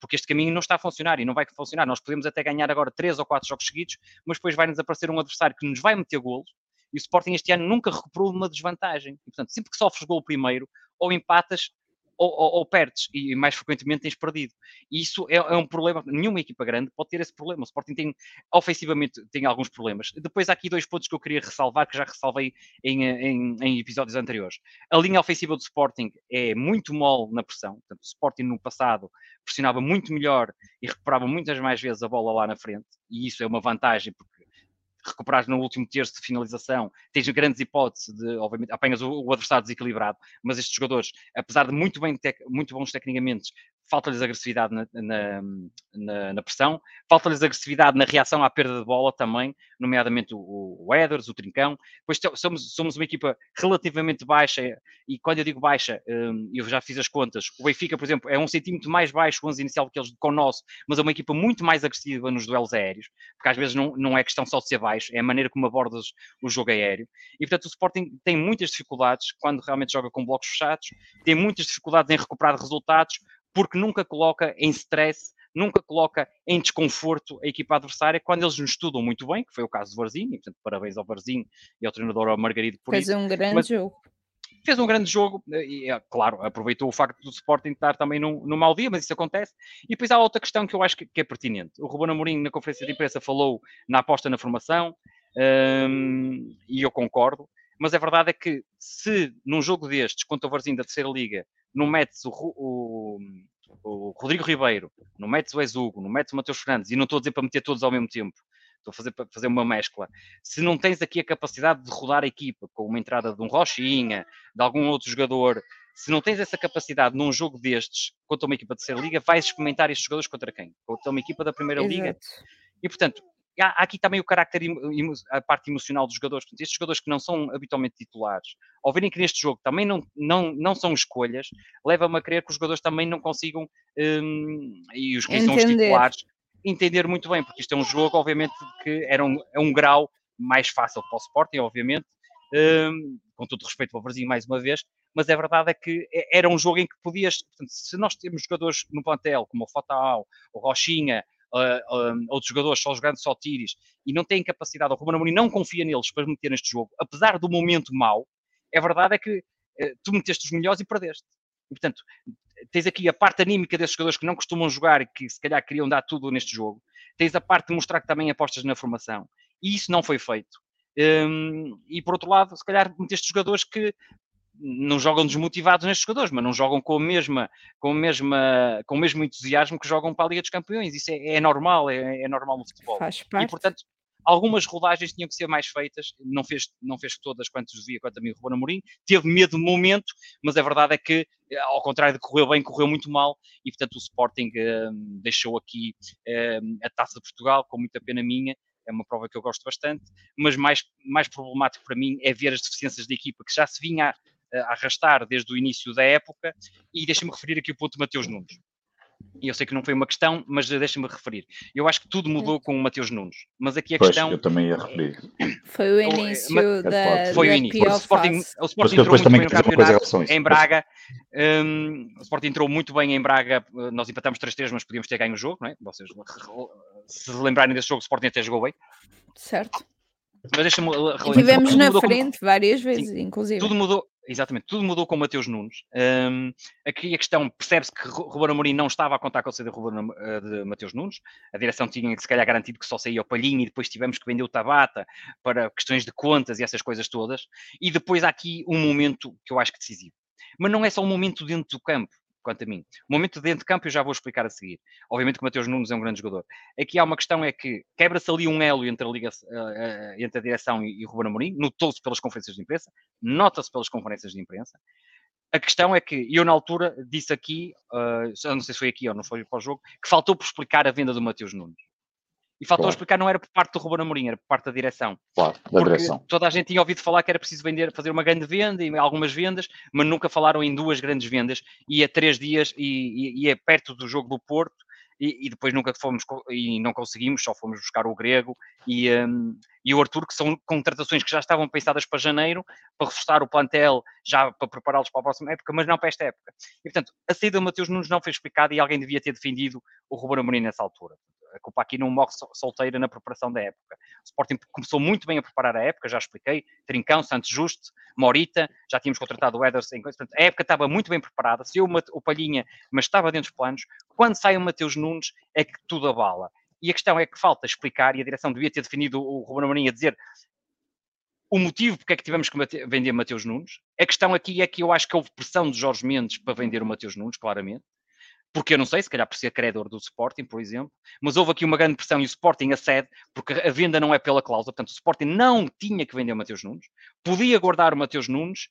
porque este caminho não está a funcionar e não vai funcionar. Nós podemos até ganhar agora três ou quatro jogos seguidos, mas depois vai-nos aparecer um adversário que nos vai meter golos e o Sporting este ano nunca recuperou uma desvantagem. E, portanto, sempre que sofres gol primeiro, ou empatas ou, ou, ou, perdes e mais frequentemente tens perdido. E isso é, é, um problema. Nenhuma equipa grande pode ter esse problema. O Sporting tem, ofensivamente, tem alguns problemas. Depois há aqui dois pontos que eu queria ressalvar, que já ressalvei em, em, em episódios anteriores. A linha ofensiva do Sporting é muito mole na pressão. Portanto, o Sporting no passado pressionava muito melhor e recuperava muitas mais vezes a bola lá na frente. E isso é uma vantagem, porque recuperares no último terço de finalização, tens grandes hipóteses de, obviamente, apanhas o, o adversário desequilibrado, mas estes jogadores, apesar de muito, bem, muito bons tecnicamente, falta-lhes agressividade na, na, na, na pressão, falta-lhes agressividade na reação à perda de bola também, nomeadamente o, o Eders, o Trincão. Depois somos, somos uma equipa relativamente baixa, e quando eu digo baixa, hum, eu já fiz as contas. O Benfica, por exemplo, é um centímetro mais baixo o 11 inicial que eles com o nosso, mas é uma equipa muito mais agressiva nos duelos aéreos, porque às vezes não, não é questão só de ser baixo, é a maneira como abordas o jogo aéreo. E portanto o Sporting tem muitas dificuldades quando realmente joga com blocos fechados, tem muitas dificuldades em recuperar resultados, porque nunca coloca em stress, nunca coloca em desconforto a equipa adversária quando eles nos estudam muito bem, que foi o caso do Varzinho, e, portanto, parabéns ao Varzinho e ao treinador ao Margarido por Fez isso. um grande Mas, jogo. Fez um grande jogo e, é, claro, aproveitou o facto do Sporting estar também num, num mau dia, mas isso acontece. E depois há outra questão que eu acho que, que é pertinente. O Ruben Amorim, na conferência de imprensa, falou na aposta na formação, um, e eu concordo, mas a verdade é que se num jogo destes, contra o Varzinho da terceira liga, não metes o, o, o Rodrigo Ribeiro, não metes o Exugo, não metes o Matheus Fernandes, e não estou a dizer para meter todos ao mesmo tempo, estou a fazer, para fazer uma mescla. Se não tens aqui a capacidade de rodar a equipa com uma entrada de um Rochinha, de algum outro jogador, se não tens essa capacidade num jogo destes contra uma equipa de terceira liga, vais experimentar estes jogadores contra quem? Contra uma equipa da primeira Exato. liga. E portanto, há, aqui também o carácter, a parte emocional dos jogadores. Portanto, estes jogadores que não são habitualmente titulares, ao verem que neste jogo também não, não, não são escolhas, leva-me a crer que os jogadores também não consigam, um, e os que Entender. são os titulares, entender muito bem, porque isto é um jogo, obviamente, que era um, é um grau mais fácil para o Sporting, obviamente, um, com todo respeito para o Brasil mais uma vez, mas a verdade é que era um jogo em que podias, portanto, se nós temos jogadores no plantel, como o Fatal, o Rochinha, uh, outros jogadores só jogando só tiros e não têm capacidade, o Ruben Amorim não confia neles para meter neste jogo, apesar do momento mau, a verdade é que uh, tu meteste os melhores e perdeste. E, portanto, tens aqui a parte anímica desses jogadores que não costumam jogar e que se calhar queriam dar tudo neste jogo. Tens a parte de mostrar que também apostas na formação. E isso não foi feito. Um, e por outro lado, se calhar meteste jogadores que não jogam desmotivados nestes jogadores, mas não jogam com, a mesma, com, a mesma, com o mesmo entusiasmo que jogam para a Liga dos Campeões. Isso é, é normal, é, é, normal no futebol. Faz parte. E portanto, algumas rodagens tinham que ser mais feitas, não fez, não fez todas quantas devia, quanto a mim o Ruben Amorim, teve medo no momento, mas a verdade é que, ao contrário de correu bem, correu muito mal, e portanto o Sporting um, deixou aqui um, a Taça de Portugal, com muita pena minha, é uma prova que eu gosto bastante, mas mais, mais problemático para mim é ver as deficiências da equipa, que já se vinha a arrastar desde o início da época. E deixa-me referir aqui o ponto de Mateus Nunes. E eu sei que não foi uma questão, mas deixa-me referir. Eu acho que tudo mudou com o Mateus Nunes. Mas aqui a pois, questão. Eu também ia referir. <coughs> Foi o início mas, da. Foi da o início. O Sporting, o Sporting entrou muito bem no campeonato em Braga. Um, o Sporting entrou muito bem em Braga. Nós empatamos 3-3, mas podíamos ter ganho o jogo, não é? Vocês se lembrarem desse jogo, o Sporting até jogou bem. Certo. Mas deixa-me Tivemos na frente várias vezes, Sim, inclusive. Tudo mudou, exatamente, tudo mudou com o Mateus Nunes. Um, aqui a questão, percebe-se que Ruben Amorim não estava a contar com a saída de, de Mateus Nunes. A direção tinha se calhar garantido que só saía o Palhinho e depois tivemos que vender o Tabata para questões de contas e essas coisas todas. E depois há aqui um momento que eu acho que decisivo. Mas não é só um momento dentro do campo quanto a mim. O momento dentro de campo eu já vou explicar a seguir. Obviamente que o Mateus Nunes é um grande jogador. Aqui há uma questão é que quebra-se ali um elo entre a, Liga, uh, entre a direção e, e o Ruben Amorim, notou-se pelas conferências de imprensa, nota-se pelas conferências de imprensa. A questão é que eu, na altura, disse aqui, uh, não sei se foi aqui ou não foi para o jogo, que faltou por explicar a venda do Mateus Nunes. E faltou claro. explicar, não era por parte do Ruben Amorim, era por parte da direção. Claro, da Porque direção. Toda a gente tinha ouvido falar que era preciso vender, fazer uma grande venda e algumas vendas, mas nunca falaram em duas grandes vendas. E a três dias e, e, e é perto do jogo do Porto e, e, depois nunca fomos e não conseguimos, só fomos buscar o Grego e, um, e o Arthur, que são contratações que já estavam pensadas para janeiro, para reforçar o plantel, já para prepará-los para a próxima época, mas não para esta época. E portanto, a saída do Mateus Nunes não foi explicada e alguém devia ter defendido o Ruben Amorim nessa altura a culpa aqui não morre solteira na preparação da época. O Sporting começou muito bem a preparar a época, já expliquei, Trincão, Santos Justo, Morita, já tínhamos contratado o Ederson, portanto, a época estava muito bem preparada, saiu o Palhinha, mas estava dentro dos planos. Quando sai o Mateus Nunes, é que tudo abala. E a questão é que falta explicar, e a direção devia ter definido o Ruben Amorim a dizer o motivo porque é que tivemos que vender Mateus Nunes. A questão aqui é que eu acho que houve pressão de Jorge Mendes para vender o Mateus Nunes, claramente porque eu não sei, se calhar por ser credor do Sporting, por exemplo, mas houve aqui uma grande pressão e o Sporting acede, porque a venda não é pela cláusula, portanto o Sporting não tinha que vender o Mateus Nunes, podia guardar o Mateus Nunes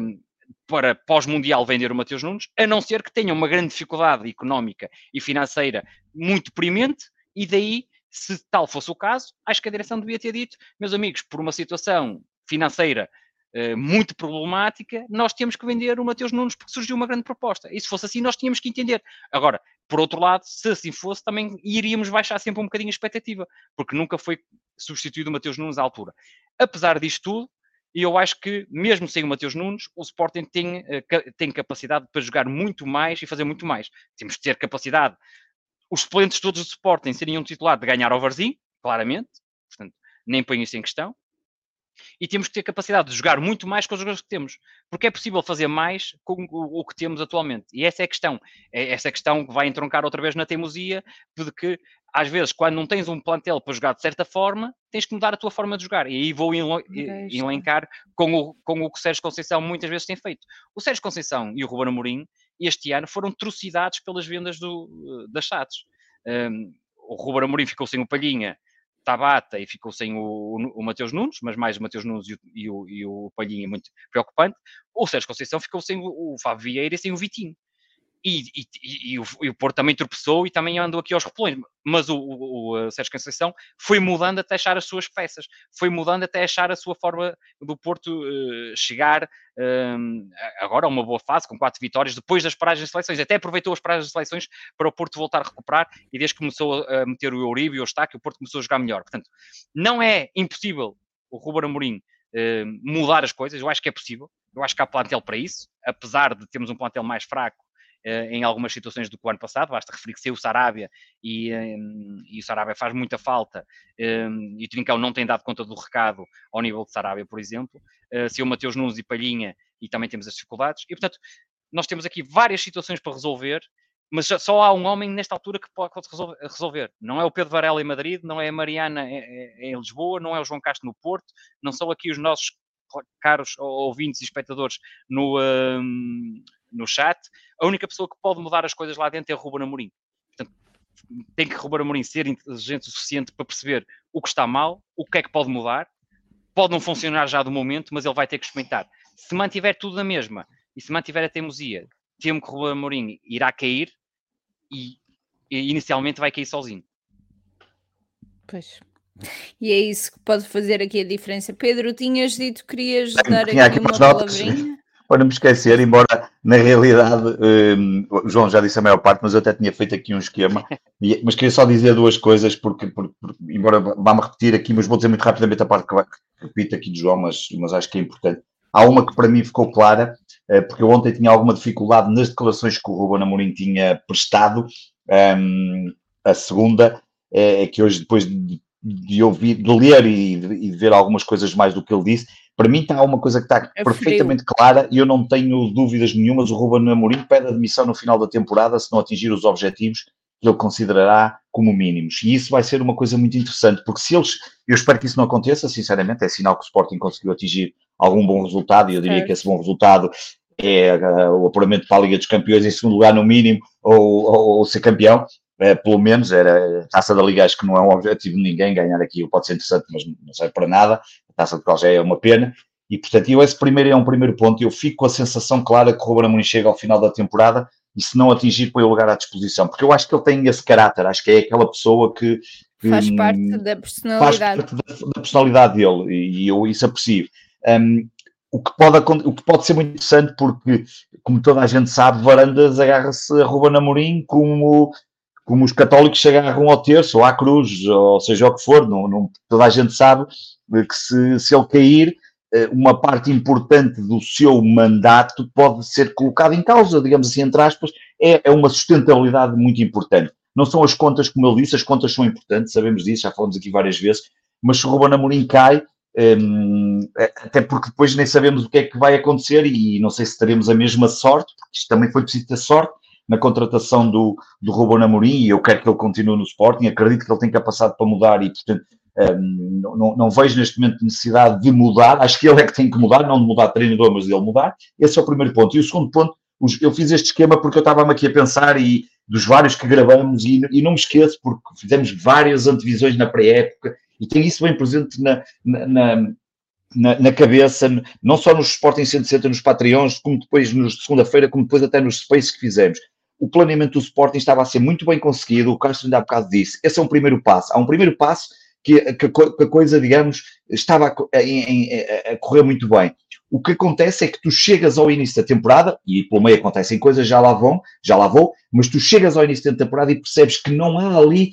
um, para pós-mundial vender o Mateus Nunes, a não ser que tenha uma grande dificuldade económica e financeira muito premente, e daí, se tal fosse o caso, acho que a direção devia ter dito, meus amigos, por uma situação financeira eh, muito problemática, nós temos que vender o Mateus Nunes porque surgiu uma grande proposta. E se fosse assim, nós tínhamos que entender. Agora, por outro lado, se assim fosse, também iríamos baixar sempre um bocadinho a expectativa, porque nunca foi substituído o Mateus Nunes à altura. Apesar disto tudo, e eu acho que, mesmo sem o Mateus Nunes, o Sporting tem, eh, tem capacidade para jogar muito mais e fazer muito mais. Temos que ter capacidade. Os suplentes todos do Sporting seriam um titular de ganhar ao Varzim, claramente, portanto, nem ponho isso em questão e temos que ter capacidade de jogar muito mais com os jogadores que temos, porque é possível fazer mais com o, que temos atualmente. E essa é a questão. É essa é a questão que vai entroncar outra vez na teimosia de que às vezes, quando não tens um plantel para jogar de certa forma, tens que mudar a tua forma de jogar. E aí vou elencar com o, com o que o Sérgio Conceição muitas vezes tem feito. O Sérgio Conceição e o Ruben Amorim, este ano, foram trucidados pelas vendas do, das SATs. Um, o Ruben Amorim ficou sem o Palhinha, Tabata e ficou sem o, o, o Mateus Nunes, mas mais o Mateus Nunes e o, e o, e o Palhinha muito preocupante. O Sérgio Conceição ficou sem o, o Fábio Vieira e sem o Vitinho. E, e, e, o, e, o, Porto também tropeçou e também andou aqui aos repelões. Mas o, o, o Sérgio Conceição foi mudando até achar as suas peças, foi mudando até achar a sua forma do Porto uh, chegar uh, agora a uma boa fase, com quatro vitórias, depois das paragens de seleções. Até aproveitou as paragens de seleções para o Porto voltar a recuperar e desde que começou a meter o Euribe e o Eustáquio, o Porto começou a jogar melhor. Portanto, não é impossível o Ruben Amorim uh, mudar as coisas, eu acho que é possível. Eu acho que há plantel para isso, apesar de termos um plantel mais fraco eh, em algumas situações do que o ano passado, basta referir que saiu o Sarabia e, e o Sarabia faz muita falta e o Trincão não tem dado conta do recado ao nível de Sarabia, por exemplo, eh, se o Mateus Nunes e Palhinha e também temos as dificuldades e portanto nós temos aqui várias situações para resolver mas só há um homem nesta altura que pode resolver. Não é o Pedro Varela em Madrid, não é a Mariana em Lisboa, não é o João Castro no Porto, não são aqui os nossos caros ouvintes e espectadores no, no chat, a única pessoa que pode mudar as coisas lá dentro é o Ruben Amorim. Portanto, tem que Ruben Amorim ser inteligente o suficiente para perceber o que está mal, o que é que pode mudar. Pode não funcionar já do momento, mas ele vai ter que experimentar. Se mantiver tudo na mesma e se mantiver a teimosia, temo que o Ruben Amorim irá cair e, e inicialmente vai cair sozinho. Pois. E é isso que pode fazer aqui a diferença. Pedro, tinhas dito que querias dar aqui, aqui uma palavrinha? Para não me esquecer, embora na realidade um, João já disse a maior parte, mas eu até tinha feito aqui um esquema, mas queria só dizer duas coisas, porque, porque, porque embora vá-me repetir aqui, mas vou dizer muito rapidamente a parte que, repito aqui de João, mas, mas acho que é importante. Há uma que para mim ficou clara, uh, porque eu ontem tinha alguma dificuldade nas declarações que o Ruben Amorim tinha prestado. Um, a segunda é, é que hoje, depois de, de ouvir, de ler e de, e de ver algumas coisas mais do que ele disse, para mim está uma coisa que está é perfeitamente frio. clara e eu não tenho dúvidas nenhumas. O Ruben Amorim pede admissão no final da temporada se não atingir os objetivos que ele considerará como mínimos. E isso vai ser uma coisa muito interessante, porque se eles, eu espero que isso não aconteça, sinceramente, é sinal que o Sporting conseguiu atingir algum bom resultado, e eu diria é. que esse bom resultado é uh, o apuramento para a Liga dos Campeões em segundo lugar no mínimo, ou, ou, ou ser campeão, uh, pelo menos era a taça da Liga, acho que não é um objetivo de ninguém, ganhar aqui pode ser interessante, mas não serve para nada, Taça de Portugal já é uma pena. E, portanto, eu, esse primeiro é um primeiro ponto. Eu fico com a sensação clara que o Ruben Amorim chega ao final da temporada e se não atingir, põe o lugar à disposição. Porque eu acho que ele tem esse caráter, acho que é aquela pessoa que... que faz parte da personalidade. Faz parte da, da personalidade dele e, e eu isso aprecio. Um, o que, pode, o que pode ser muito interessante porque, como toda a gente sabe, Varandas agarra-se a Ruben Amorim como como os católicos se agarram ao terço, ou à cruz, ou seja o que for, não, não, toda a gente sabe que se, se ele cair, eh, uma parte importante do seu mandato pode ser colocada em causa, digamos assim, entre aspas, é, é uma sustentabilidade muito importante. Não são as contas, como ele disse, as contas são importantes, sabemos disso, já falamos aqui várias vezes, mas se o Ruben Amorim cai, um, é, até porque depois nem sabemos o que é que vai acontecer e não sei se teremos a mesma sorte, porque isto também foi preciso ter sorte, na contratação do, do Ruben Amorim e eu quero que ele continue no Sporting, acredito que ele tem capacidade para mudar e, portanto, um, não, não, vejo neste momento necessidade de mudar, acho que ele é que tem que mudar, não de mudar de treinador, mas de ele mudar. Esse é o primeiro ponto. E o segundo ponto, eu fiz este esquema porque eu estava-me aqui a pensar e dos vários que gravamos e, e não me esqueço porque fizemos várias antevisões na pré-época e tenho isso bem presente na, na, na na, na, cabeça, não só nos Sporting 160, nos Patreons, como depois nos de segunda-feira, como depois até nos Space que fizemos o planeamento do Sporting estava a ser muito bem conseguido, o Castro ainda há bocado disse, esse é um primeiro passo, há um primeiro passo que, que, que a coisa, digamos, estava a, a, correr muito bem. O que acontece é que tu chegas ao início da temporada, e pelo meio acontecem coisas, já lá vão, já lá vou, mas tu chegas ao início da temporada e percebes que não há ali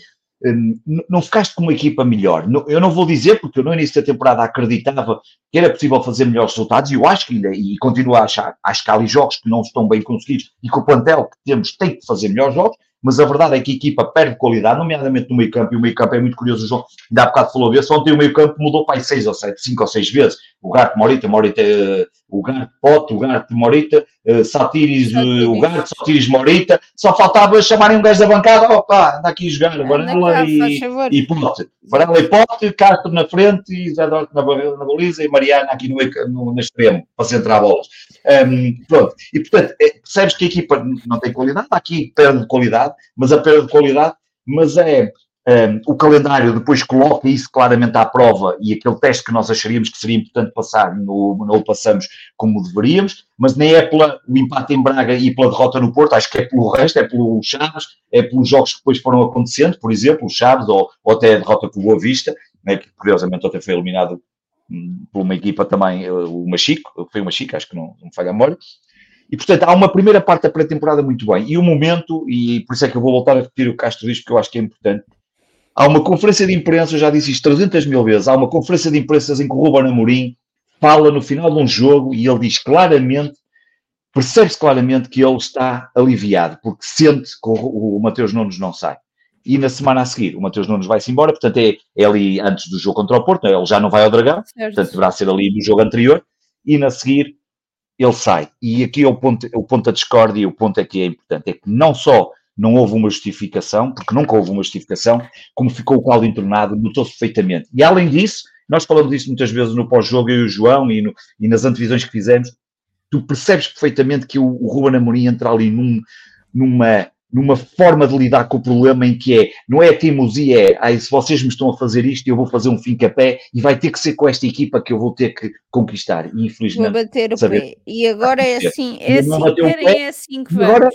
não ficaste com uma equipa melhor. Eu não vou dizer, porque eu no início da temporada acreditava que era possível fazer melhores resultados, e eu acho que ainda, e continuo a achar, acho que há ali jogos que não estão bem conseguidos e que o plantel que temos tem que fazer melhores jogos. mas a verdade é que a equipa perde qualidade, nomeadamente no meio campo, e o meio campo é muito curioso, o João ainda há bocado falou desse, ontem o meio campo mudou para aí seis ou sete, cinco ou seis vezes, o Garte Morita, Morita, uh, o Garte Pote, o Garte Morita, uh, Satiris, uh, o Garte, Satiris Morita, só faltava chamarem um gajo da bancada, opa, anda aqui a jogar, Varela e, e Pote, Varela e Pote, Castro na frente, e Zé Dorte na, na baliza, e Mariana aqui no, no, no extremo, para centrar bolas. Um, pronto, e portanto, é, percebes que a equipa não tem qualidade, aqui perde de qualidade, mas a perda de qualidade, mas é um, o calendário depois coloca isso claramente à prova e aquele teste que nós acharíamos que seria importante passar, no, não o passamos como deveríamos, mas nem é pelo empate em Braga e pela derrota no Porto, acho que é pelo resto, é pelo Chaves, é pelos jogos que depois foram acontecendo, por exemplo, o Chaves ou, ou até a derrota com o Boa Vista, né, que curiosamente ontem foi eliminado hum, por uma equipa também, eh, o Machico, foi o Machico, acho que não, não me falha a memória, e, portanto, há uma primeira parte da pré-temporada muito bem. E o momento, e por isso é que eu vou voltar a repetir o Castro diz, porque eu acho que é importante, há uma conferência de imprensa, eu já disse isto 300 mil vezes, há uma conferência de imprensa em que o Ruben Amorim fala no final de um jogo e ele diz claramente, percebe-se claramente que ele está aliviado, porque sente que o, o Mateus Nunes não sai. E na semana a seguir, o Mateus Nunes vai-se embora, portanto é, é, ali antes do jogo contra o Porto, ele já não vai ao Dragão, certo. portanto deverá ser ali no jogo anterior, e na seguir ele sai. E aqui é o ponto, o ponto da discórdia e o ponto aqui é importante, é que não só não houve uma justificação, porque nunca houve uma justificação, como ficou o caldo entornado, notou-se perfeitamente. E além disso, nós falamos disso muitas vezes no pós-jogo, eu e o João, e, no, e, nas antevisões que fizemos, tu percebes perfeitamente que o, o Ruben Amorim entra ali num, numa numa forma de lidar com o problema em que é, não é teimosia, é, ai, se vocês me estão a fazer isto, eu vou fazer um fim pé e vai ter que ser com esta equipa que eu vou ter que conquistar. E infelizmente. Vou bater o saber, pé. E agora é assim, é assim, é assim que vamos. Agora,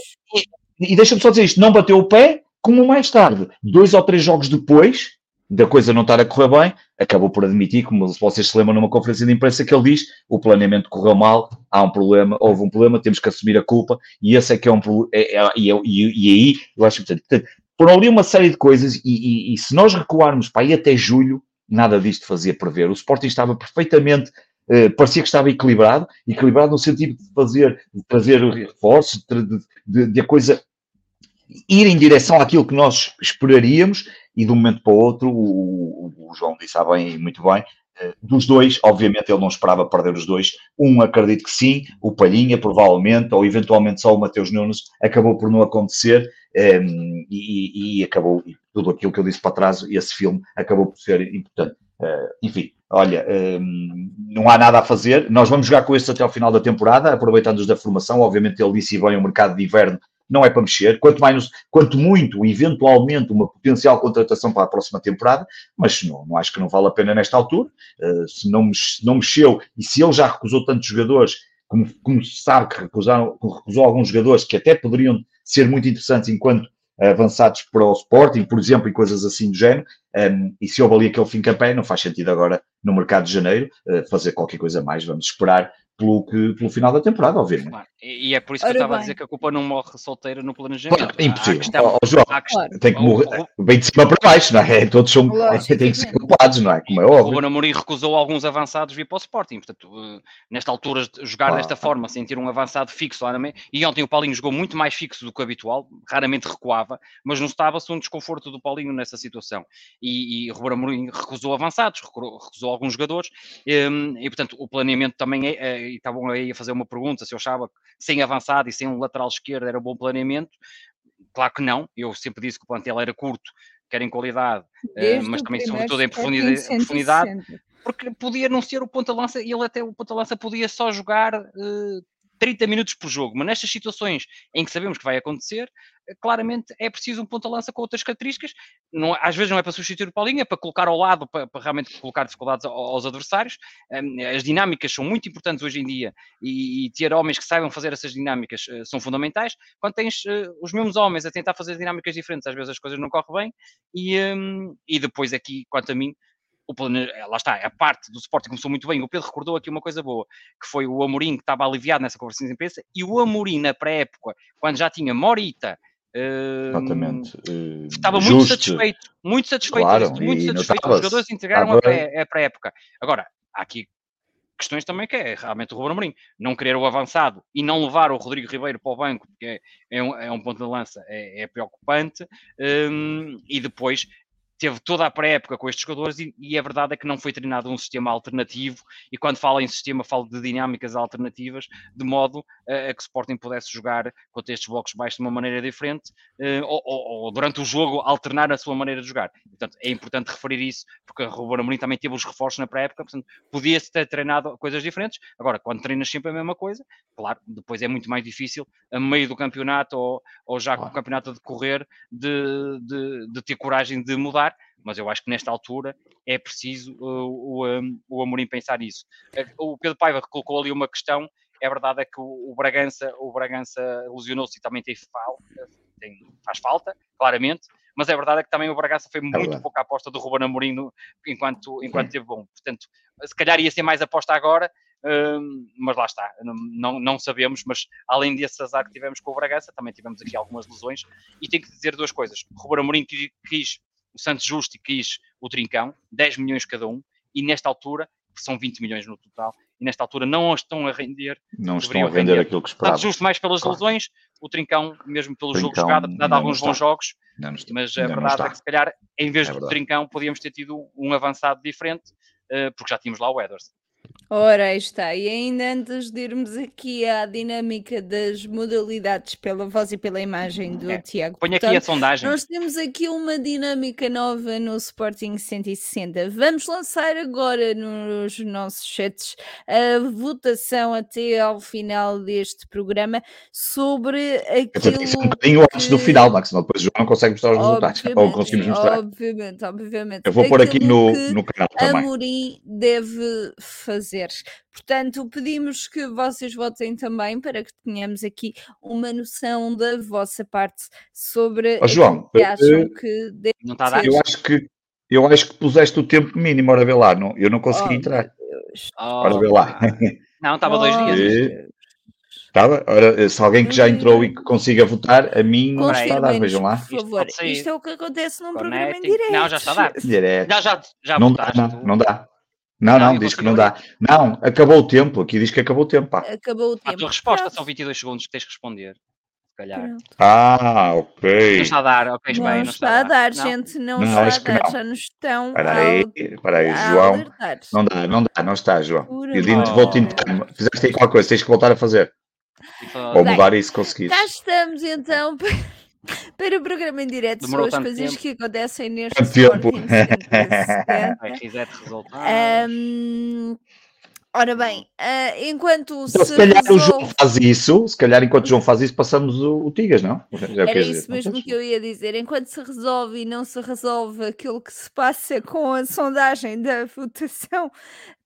e, e deixa-me só dizer isto: não bateu o pé, como mais tarde, dois ou três jogos depois, da coisa não estar a correr bem, acabou por admitir, como vocês se lembram numa conferência de imprensa, que ele diz: o planeamento correu mal, há um problema, houve um problema, temos que assumir a culpa, e esse é que é um problema. É, é, e, e, e, aí, eu acho que, portanto, foram ali uma série de coisas, e, e, se nós recuarmos para aí até julho, nada disto fazia prever. O Sporting estava perfeitamente. Uh, parecia que estava equilibrado, equilibrado no sentido de fazer, de trazer reforços, de, de, de a coisa ir em direção àquilo que nós esperaríamos, e de um momento para o outro, o, o, João disse ah, bem, muito bem, eh, dos dois, obviamente ele não esperava perder os dois, um acredito que sim, o Palhinha provavelmente, ou eventualmente só o Mateus Nunes, acabou por não acontecer, um, ehm, e, e, acabou, tudo aquilo que eu disse para trás, esse filme acabou por ser importante. Uh, enfim, olha, um, ehm, não há nada a fazer, nós vamos jogar com estes até ao final da temporada, aproveitando-os da formação, obviamente ele disse bem, o mercado de inverno não é para mexer, quanto, mais, quanto muito, eventualmente, uma potencial contratação para a próxima temporada, mas não, não acho que não vale a pena nesta altura. Uh, se, não, não mexeu e se ele já recusou tantos jogadores, como, como se sabe que recusaram, recusou alguns jogadores que até poderiam ser muito interessantes enquanto avançados para o Sporting, por exemplo, e coisas assim do género, um, ehm, e se houve ali aquele fim campanha, não faz sentido agora no mercado de janeiro uh, fazer qualquer coisa mais, vamos esperar pelo, que, pelo final da temporada, obviamente. Claro. E, é por isso que Ora eu estava bem. a dizer que a culpa não morre solteira no planejamento. Claro, é impossível. Questão, oh, João, claro. tem que morrer bem de cima para baixo, não é? <laughs> Todos são, têm que ser culpados, não é? Como é óbvio. O Ruben Amorim recusou alguns avançados vir para o Sporting, portanto, uh, nesta altura, jogar ah. desta forma, sem ter um avançado fixo lá na meia, e ontem o Paulinho jogou muito mais fixo do que o habitual, raramente recuava, mas não estava-se um desconforto do Paulinho nessa situação. E, e Ruben Amorim recusou avançados, recusou alguns jogadores, e, um, e portanto, o planeamento também é, é e estavam aí a fazer uma pergunta se eu achava que sem avançado e sem um lateral esquerdo era um bom planeamento. Claro que não, eu sempre disse que o plantel era curto, quer em qualidade, uh, mas também sobretudo em profundidade, profundidade, porque podia não ser o ponta-lança, e ele até o ponta-lança podia só jogar uh, 30 minutos por jogo, mas nestas situações em que sabemos que vai acontecer, eh, claramente é preciso um ponta-lança com outras características. Não, às vezes não é para substituir o Paulinho, é para colocar ao lado, para, para realmente colocar dificuldades aos adversários. As dinâmicas são muito importantes hoje em dia e, e ter homens que saibam fazer essas dinâmicas uh, são fundamentais. Quando tens uh, os mesmos homens a tentar fazer dinâmicas diferentes, às vezes as coisas não correm bem. E, e depois aqui, quanto a mim, o plane... Eh, lá está, a parte do Sporting começou muito bem. O Pedro recordou aqui uma coisa boa, que foi o Amorim que estava aliviado nessa conversa de imprensa, e o Amorim na pré-época, quando já tinha Morita, uh, Exatamente. Uh, estava justo. muito satisfeito, muito satisfeito, claro, muito satisfeito. Os jogadores integraram a pré-época. Agora, há aqui questões também que é realmente o Ruben Amorim não querer o avançado e não levar o Rodrigo Ribeiro para o banco, porque é, é, um, é um, ponto de lança, é, é preocupante, um, e depois teve toda a pré-época com estes jogadores e, e, a verdade é que não foi treinado um sistema alternativo e quando falo em sistema falo de dinâmicas alternativas de modo uh, a que o Sporting pudesse jogar contra estes blocos baixos de uma maneira diferente uh, ou, ou, ou, durante o jogo alternar a sua maneira de jogar. Portanto, é importante referir isso porque o Ruben Amorim também teve os reforços na pré-época, portanto, podia-se ter treinado coisas diferentes. Agora, quando treinas sempre a mesma coisa, claro, depois é muito mais difícil a meio do campeonato ou, ou já com o campeonato a decorrer de, de, de ter coragem de mudar mas eu acho que nesta altura é preciso uh, o, um, o Amorim pensar isso. Uh, o Pedro Paiva colocou ali uma questão, é verdade é que o, o Bragança, o Bragança ilusionou-se e também tem falta, tem, faz falta, claramente, mas é verdade é que também o Bragança foi é muito pouca aposta do Ruben Amorim no, enquanto, enquanto teve bom. Portanto, se calhar ia ser mais aposta agora, um, mas lá está, não, não sabemos, mas além desse azar que tivemos com o Bragança, também tivemos aqui algumas lesões, e tenho que dizer duas coisas. O Ruben Amorim quis o Santos Justo quis o Trincão, 10 milhões cada um, e nesta altura, são 20 milhões no total, e nesta altura não estão a render. Não estão a render, render. aquilo que esperavam. Santos Justo mais pelas claro. lesões, o Trincão mesmo pelo Trincão, jogo jogado, apesar de alguns bons jogos, mas a verdade é que se calhar, em vez é do Trincão, podíamos ter tido um avançado diferente, uh, porque já tínhamos lá o Ederson. Ora, aí está. E ainda antes de irmos aqui à dinâmica das modalidades pela voz e pela imagem do é. Tiago. Põe aqui a sondagem. Nós temos aqui uma dinâmica nova no Sporting 160. Vamos lançar agora nos nossos chats a votação até ao final deste programa sobre aquilo. Isso é um bocadinho que... antes do final, Max, senão depois o João não consegue mostrar os resultados. <laughs> Ou conseguimos mostrar. Obviamente, obviamente. Eu vou pôr aqui no, no canal também. Amorim deve fazer fazer. Portanto, pedimos que vocês votem também para que tenhamos aqui uma noção da vossa parte sobre oh, João, que acham uh, que deve não está a dar. Eu acho que eu acho que puseste o tempo mínimo, ora vê lá, não, eu não consegui oh, entrar. Oh, ora vê lá. Não, estava dois oh, dias. Estava? Ora, se alguém que já entrou e que consiga votar, a mim não está a dar, vejam lá. Por favor, isto é o que acontece num Connecting. programa em direto. Não, já está a dar. Direto. Já, já, já não, dá, não, não dá. Não, não, não diz que não dá. Não, acabou o tempo. Aqui diz que acabou o tempo. Pá. Acabou o tempo. A tua resposta são 22 segundos que tens que responder. Se calhar. Ah, ok. Não está a dar, ok, não, bem. Não está a dar, gente. Não, não está a dar. Já nos estão. Espera aí, espera aí, João. Não dá, não dá, não está, João. Eu digo-te, tentar. Fizeste aí qualquer coisa, tens que voltar a fazer. Ou mudar isso se conseguires. Já estamos então. <laughs> Para o programa em direto Demorou são as coisas tempo. que acontecem <laughs> neste tempo. um, ora bem, uh, enquanto então, se, se calhar resolve... o João faz isso, se calhar enquanto o João faz isso, passamos o, o Tigas, não? Já Era isso dizer, mesmo que eu ia dizer. Enquanto se resolve e não se resolve aquilo que se passa com a sondagem da votação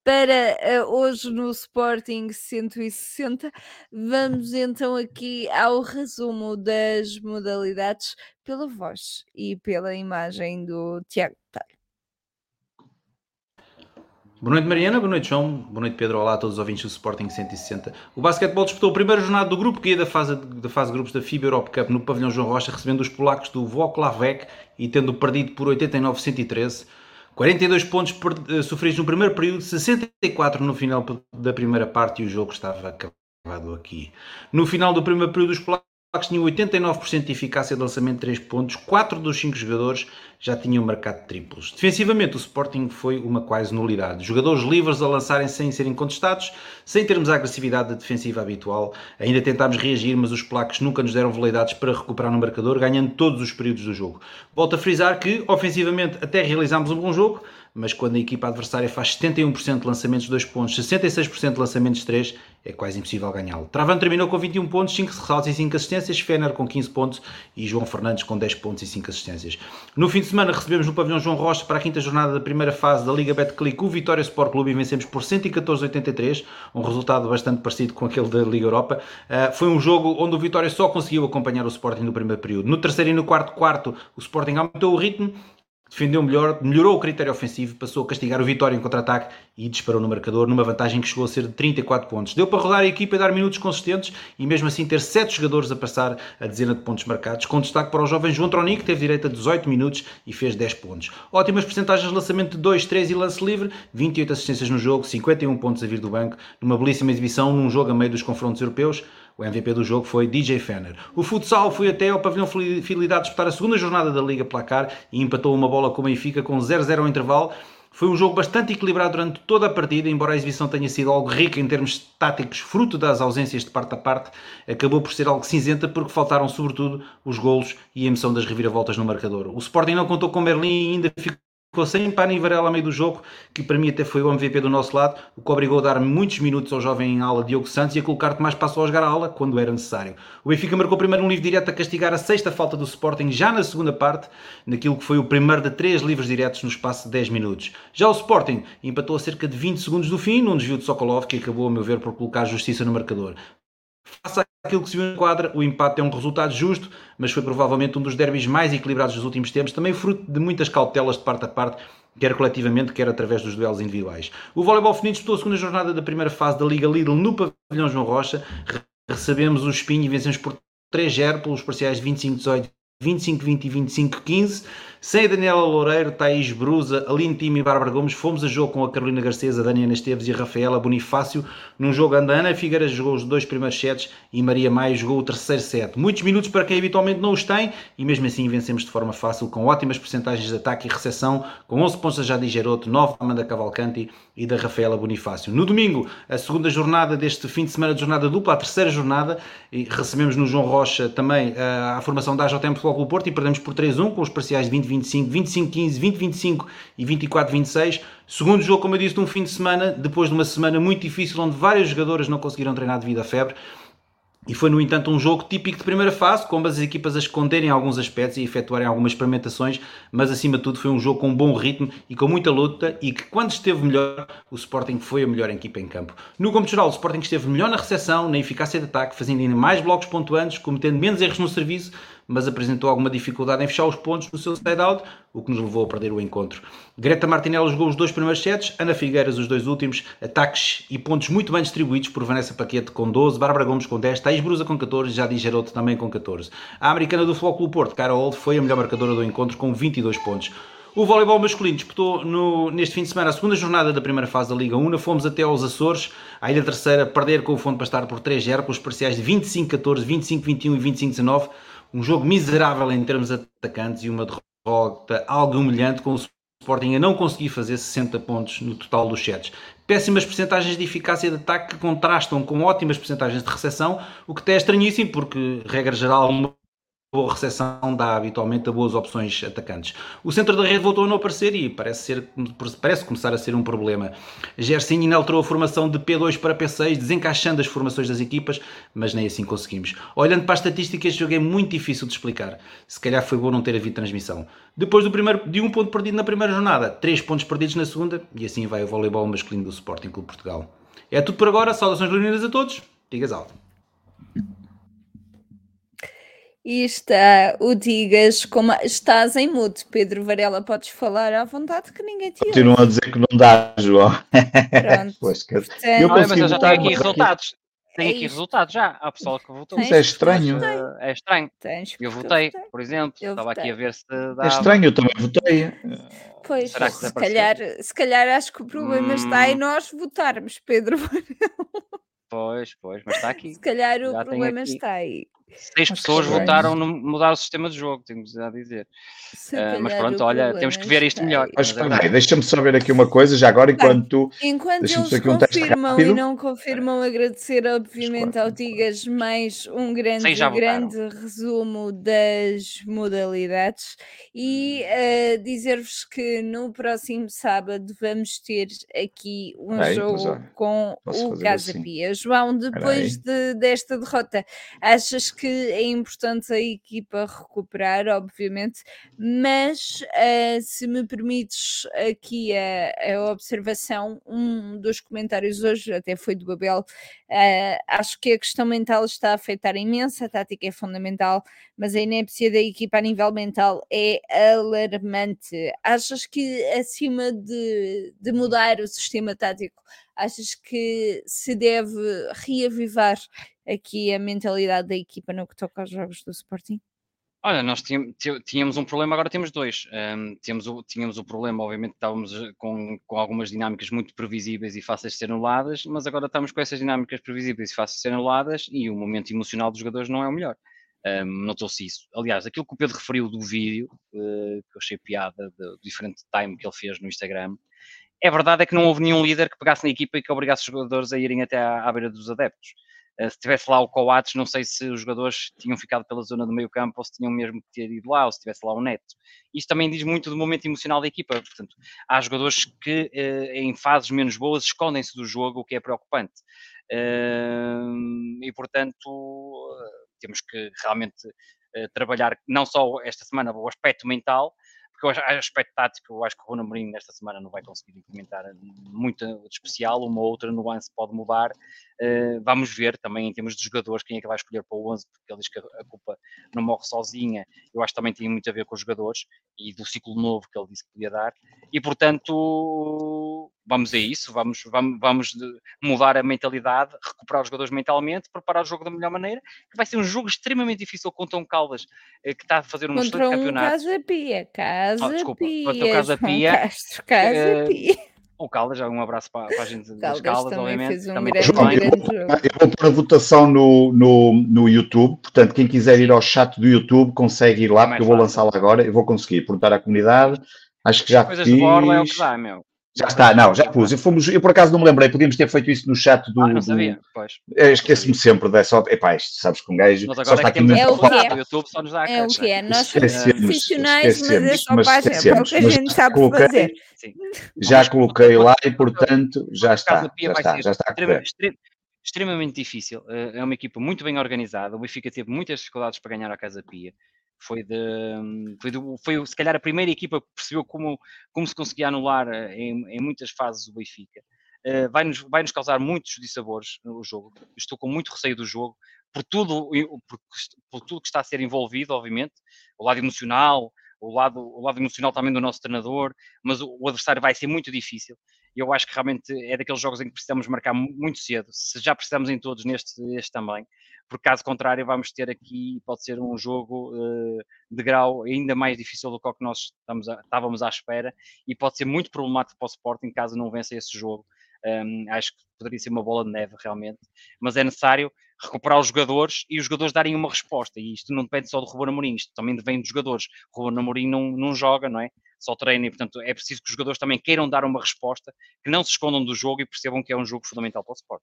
para uh, hoje no Sporting 160. Vamos então aqui ao resumo das modalidades pela voz e pela imagem do Tiago Talho. Boa noite, Mariana. Boa noite, João. Boa noite, Pedro. Olá a todos os ouvintes do Sporting 160. O basquetebol disputou a primeira jornada do grupo que ia da fase, da fase de grupos da FIBA Europe Cup no pavilhão João Rocha, recebendo os polacos do Włocławek e tendo perdido por 89-113. 42 pontos eh, sofridos no primeiro período, 64 no final da primeira parte e o jogo estava acabado aqui. No final do primeiro período, os polacos tinham 89% de eficácia de lançamento de 3 pontos, 4 dos 5 jogadores já tinham marcado triplos. Defensivamente, o Sporting foi uma quase nulidade. Jogadores livres a lançarem sem serem contestados, sem termos a agressividade defensiva habitual. Ainda tentámos reagir, mas os polacos nunca nos deram veleidades para recuperar no marcador, ganhando todos os períodos do jogo. Volto a frisar que, ofensivamente, até realizámos um bom jogo, mas quando a equipa adversária faz 71% de lançamentos de 2 pontos, 66% de lançamentos de 3, é quase impossível ganhá-lo. Travan terminou com 21 pontos, 5 ressaltos e 5 assistências, Fener com 15 pontos e João Fernandes com 10 pontos e 5 assistências. No fim de semana recebemos no pavilhão João Rocha para a quinta jornada da primeira fase da Liga Betclic o Vitória Sport Clube e vencemos por 114-83, um resultado bastante parecido com aquele da Liga Europa. Uh, foi um jogo onde o Vitória só conseguiu acompanhar o Sporting no primeiro período. No terceiro e no quarto quarto o Sporting aumentou o ritmo, defendeu melhor, melhorou o critério ofensivo, passou a castigar o Vitória em contra-ataque e disparou no marcador numa vantagem que chegou a ser de 34 pontos. Deu para rodar a equipa e dar minutos consistentes e mesmo assim ter 7 jogadores a passar a dezena de pontos marcados, com destaque para o jovem João Troni, que teve direito a 18 minutos e fez 10 pontos. Ótimas percentagens de lançamento de 2, 3 e lance livre, 28 assistências no jogo, 51 pontos a vir do banco, numa belíssima exibição num jogo a meio dos confrontos europeus. O MVP do jogo foi DJ Fenner. O futsal foi até ao pavilhão Fidelidade disputar a segunda jornada da Liga Placar e empatou uma bola com o Benfica com 0-0 ao intervalo. Foi um jogo bastante equilibrado durante toda a partida, embora a exibição tenha sido algo rica em termos táticos, fruto das ausências de parte a parte, acabou por ser algo cinzenta porque faltaram sobretudo os golos e a emoção das reviravoltas no marcador. O Sporting não contou com Berlim e ainda ficou ficou sem Pani Varela a meio do jogo, que para mim até foi o MVP do nosso lado, o que obrigou a dar muitos minutos ao jovem em ala Diogo Santos e a colocar mais Passo a jogar a ala quando era necessário. O Benfica marcou primeiro um livre direto a castigar a sexta falta do Sporting já na segunda parte, naquilo que foi o primeiro de três livros diretos no espaço de 10 minutos. Já o Sporting empatou a cerca de 20 segundos do fim, num desvio de Sokolov, que acabou, a meu ver, por colocar justiça no marcador. Face àquilo que se viu na quadra, o empate é um resultado justo, mas foi provavelmente um dos derbys mais equilibrados dos últimos tempos, também fruto de muitas cautelas de parte a parte, quer coletivamente, quer através dos duelos individuais. O voleibol feminino disputou a segunda jornada da primeira fase da Liga Lidl no pavilhão João Rocha. Recebemos o Espinho e vencemos por 3-0 pelos parciais 25-18, 25-20 e 25-15. Sem a Daniela Loureiro, Thaís Brusa, Aline Time e Bárbara Gomes, fomos a jogo com a Carolina Garcesa, a Daniela Esteves e a Rafaela Bonifácio. Num jogo onde a Ana Figueiras jogou os dois primeiros sets e Maria Maia jogou o terceiro set. Muitos minutos para quem habitualmente não os tem e mesmo assim vencemos de forma fácil, com ótimas percentagens de ataque e recepção, com 11 pontos da Jade Geroto, 9 da Amanda Cavalcanti e da Rafaela Bonifácio. No domingo, a segunda jornada deste fim de semana de jornada dupla, a terceira jornada, e recebemos no João Rocha também a, a formação da AJM Futebol Clube Porto e perdemos por 3-1 com os parciais de 20 25, 25-15, 20-25 e 24-26. Segundo jogo, como eu disse, de um fim de semana, depois de uma semana muito difícil, onde vários jogadores não conseguiram treinar devido à febre. E foi, no entanto, um jogo típico de primeira fase, com as equipas a esconderem alguns aspectos e efetuarem algumas experimentações, mas acima de tudo foi um jogo com um bom ritmo e com muita luta e que, quando esteve melhor, o Sporting foi a melhor equipa em campo. No campo geral, o Sporting esteve melhor na recepção, na eficácia de ataque, fazendo ainda mais blocos pontuantes, cometendo menos erros no serviço, mas apresentou alguma dificuldade em fechar os pontos no seu side-out, o que nos levou a perder o encontro. Greta Martinelli jogou os dois primeiros sets, Ana Figueiras os dois últimos, ataques e pontos muito bem distribuídos por Vanessa Paquete com 12, Bárbara Gomes com 10, Thais Brusa com 14, Jadi Geroto também com 14. A americana do Flóculo Porto, Carol foi a melhor marcadora do encontro com 22 pontos. O voleibol masculino disputou no, neste fim de semana a segunda jornada da primeira fase da Liga 1. Fomos até aos Açores, à Ilha Terceira, perder com o Fundo Bastar por 3-0, com os parciais de 25-14, 25-21 e 25-19 um jogo miserável em termos atacantes e uma derrota algo humilhante com o Sporting a não conseguir fazer 60 pontos no total dos sets. Péssimas percentagens de eficácia de ataque que contrastam com ótimas percentagens de recepção, o que até é estranhíssimo porque, regra geral, boa recepção dá habitualmente a boas opções atacantes. O centro da rede voltou a não aparecer e parece, ser, parece começar a ser um problema. Gersinho alterou a formação de P2 para P6, desencaixando as formações das equipas, mas nem assim conseguimos. Olhando para as estatísticas, este jogo é muito difícil de explicar. Se calhar foi bom não ter havido transmissão. Depois do primeiro, de um ponto perdido na primeira jornada, três pontos perdidos na segunda, e assim vai o voleibol masculino do Sporting Clube Portugal. É tudo por agora, saudações leoninas a todos, digas alto. E está o Digas, como estás em mute, Pedro Varela, podes falar à vontade que ninguém te Continuam a dizer que não dá, João. Pronto. <laughs> pois, que... Portanto, eu mas eu já tenho aqui resultados. Tenho é aqui resultados já. Há pessoal que votou. Mas é estranho. É estranho. eu votei, por exemplo. Eu Estava votei. aqui a ver se dá. É estranho, eu também votei. Pois, se calhar, se calhar acho que o problema hum... está em nós votarmos, Pedro <laughs> Varela. Pois, pois, mas está aqui. Se calhar o já problema está aí. Seis pessoas votaram no mudar o sistema de jogo, tenho a dizer. Uh, mas pronto, olha, temos que ver isto melhor. Mas, é deixa-me só ver aqui uma coisa, já agora, enquanto tu. Enquanto eles confirmam um e não confirmam, agradecer, obviamente, ao Tigas mais um grande, grande resumo das modalidades e uh, dizer-vos que no próximo sábado vamos ter aqui um jogo com o Casa assim. Pia. João, depois de, desta derrota, achas que que é importante a equipa recuperar, obviamente, mas uh, se me permites aqui a, a, observação, um dos comentários hoje, até foi do Babel, Uh, acho que a questão mental está a afetar imenso, a tática é fundamental, mas a inépcia da equipa a nível mental é alarmante. Achas que acima de, de mudar o sistema tático, achas que se deve reavivar aqui a mentalidade da equipa no que toca aos jogos do Sporting? Olha, nós tínhamos um problema, agora temos dois. Um, tínhamos, o, tínhamos o problema, obviamente, estávamos eh, com, com algumas dinâmicas muito previsíveis e fáceis de ser anuladas, mas agora estamos com essas dinâmicas previsíveis e fáceis de ser anuladas e o momento emocional dos jogadores não é o melhor. Um, Notou-se isso. Aliás, aquilo que o Pedro referiu do vídeo, uh, que eu achei piada, do diferente time que ele fez no Instagram, é verdade é que não houve nenhum líder que pegasse na equipa e que obrigasse os jogadores a irem até à, à beira dos adeptos. Eh, se tivesse lá o Coates, não sei se os jogadores tinham ficado pela zona do meio campo ou se tinham mesmo que ter ido lá, ou se tivesse lá o Neto. Isto também diz muito do momento emocional da equipa. Portanto, há jogadores que eh, em fases menos boas escondem-se do jogo, o que é preocupante. Eh, e, portanto, temos que realmente trabalhar não só esta semana o aspecto mental, porque eu aspecto tático, eu acho que o Rona Mourinho nesta semana não vai conseguir implementar muito de especial, uma outra nuance pode mudar. Uh, vamos ver também em termos de jogadores quem é que vai escolher para o 11, porque ele diz que a culpa não morre sozinha. Eu acho que também tem muito a ver com os jogadores e do ciclo novo que ele disse que podia dar. E portanto, vamos a isso, vamos, vamos, vamos mudar a mentalidade, recuperar os jogadores mentalmente, preparar o jogo da melhor maneira, que vai ser um jogo extremamente difícil contra um Caldas eh, que está a fazer um contra excelente um campeonato. Casa Pia, Casa oh, desculpa, Pia, contra o Casa Pia. Castro, casa uh, Pia. O Caldas, já um abraço para, para a gente Caldas das Caldas, também obviamente. fez um também grande, João, bem. eu, grande jogo. eu vou pôr a votação no, no, no YouTube, portanto, quem quiser ir ao chat do YouTube consegue ir lá, É porque eu vou fácil. lançá-lo agora, eu vou conseguir perguntar à comunidade, acho que já Coisas fiz. de borla é o que dá, meu. Já está, não, já pus. Eu, fomos, eu por acaso não me lembrei, podíamos ter feito isso no chat do. Ah, não do- sabia, pois. Esqueço-me sempre dessa. Epá, isto sabes que um gajo Nós só agora está é que aqui temos É o que é. o YouTube só nos dá a É o que é, nós somos profissionais, mas é só para, para o que a mas gente sabe coloquei- fazer. Sim. Já coloquei lá e, portanto, já está. Já está, já está extremamente difícil. Eh, É uma equipa muito bem organizada. O Benfica teve muitas dificuldades para ganhar a Casa Pia. Foi, de, foi, do- foi se calhar a primeira equipa que percebeu como, como se conseguia anular eh, em, em muitas fases o Benfica. Eh, vai-nos vai -nos causar muitos dissabores no jogo. Estou com muito receio do jogo, por tudo, por, por tudo que está a ser envolvido, obviamente, o lado emocional, o lado, o lado emocional também do nosso treinador, mas o, o adversário vai ser muito difícil. E eu acho que realmente é daqueles jogos em que precisamos marcar mu- muito cedo, se já precisamos em todos neste, este também, porque caso contrário vamos ter aqui, pode ser um jogo eh, de grau ainda mais difícil do que o que nós a- estávamos à espera e pode ser muito problemático para o Sporting caso não vença esse jogo. Um, acho que poderia ser uma bola de neve realmente, mas é necessário recuperar os jogadores e os jogadores darem uma resposta. E isto não depende só do Ruben Amorim, isto também vem dos jogadores. O Ruben Amorim não, não joga, não é? Só treina e, portanto, é preciso que os jogadores também queiram dar uma resposta, que não se escondam do jogo e percebam que é um jogo fundamental para o Sport.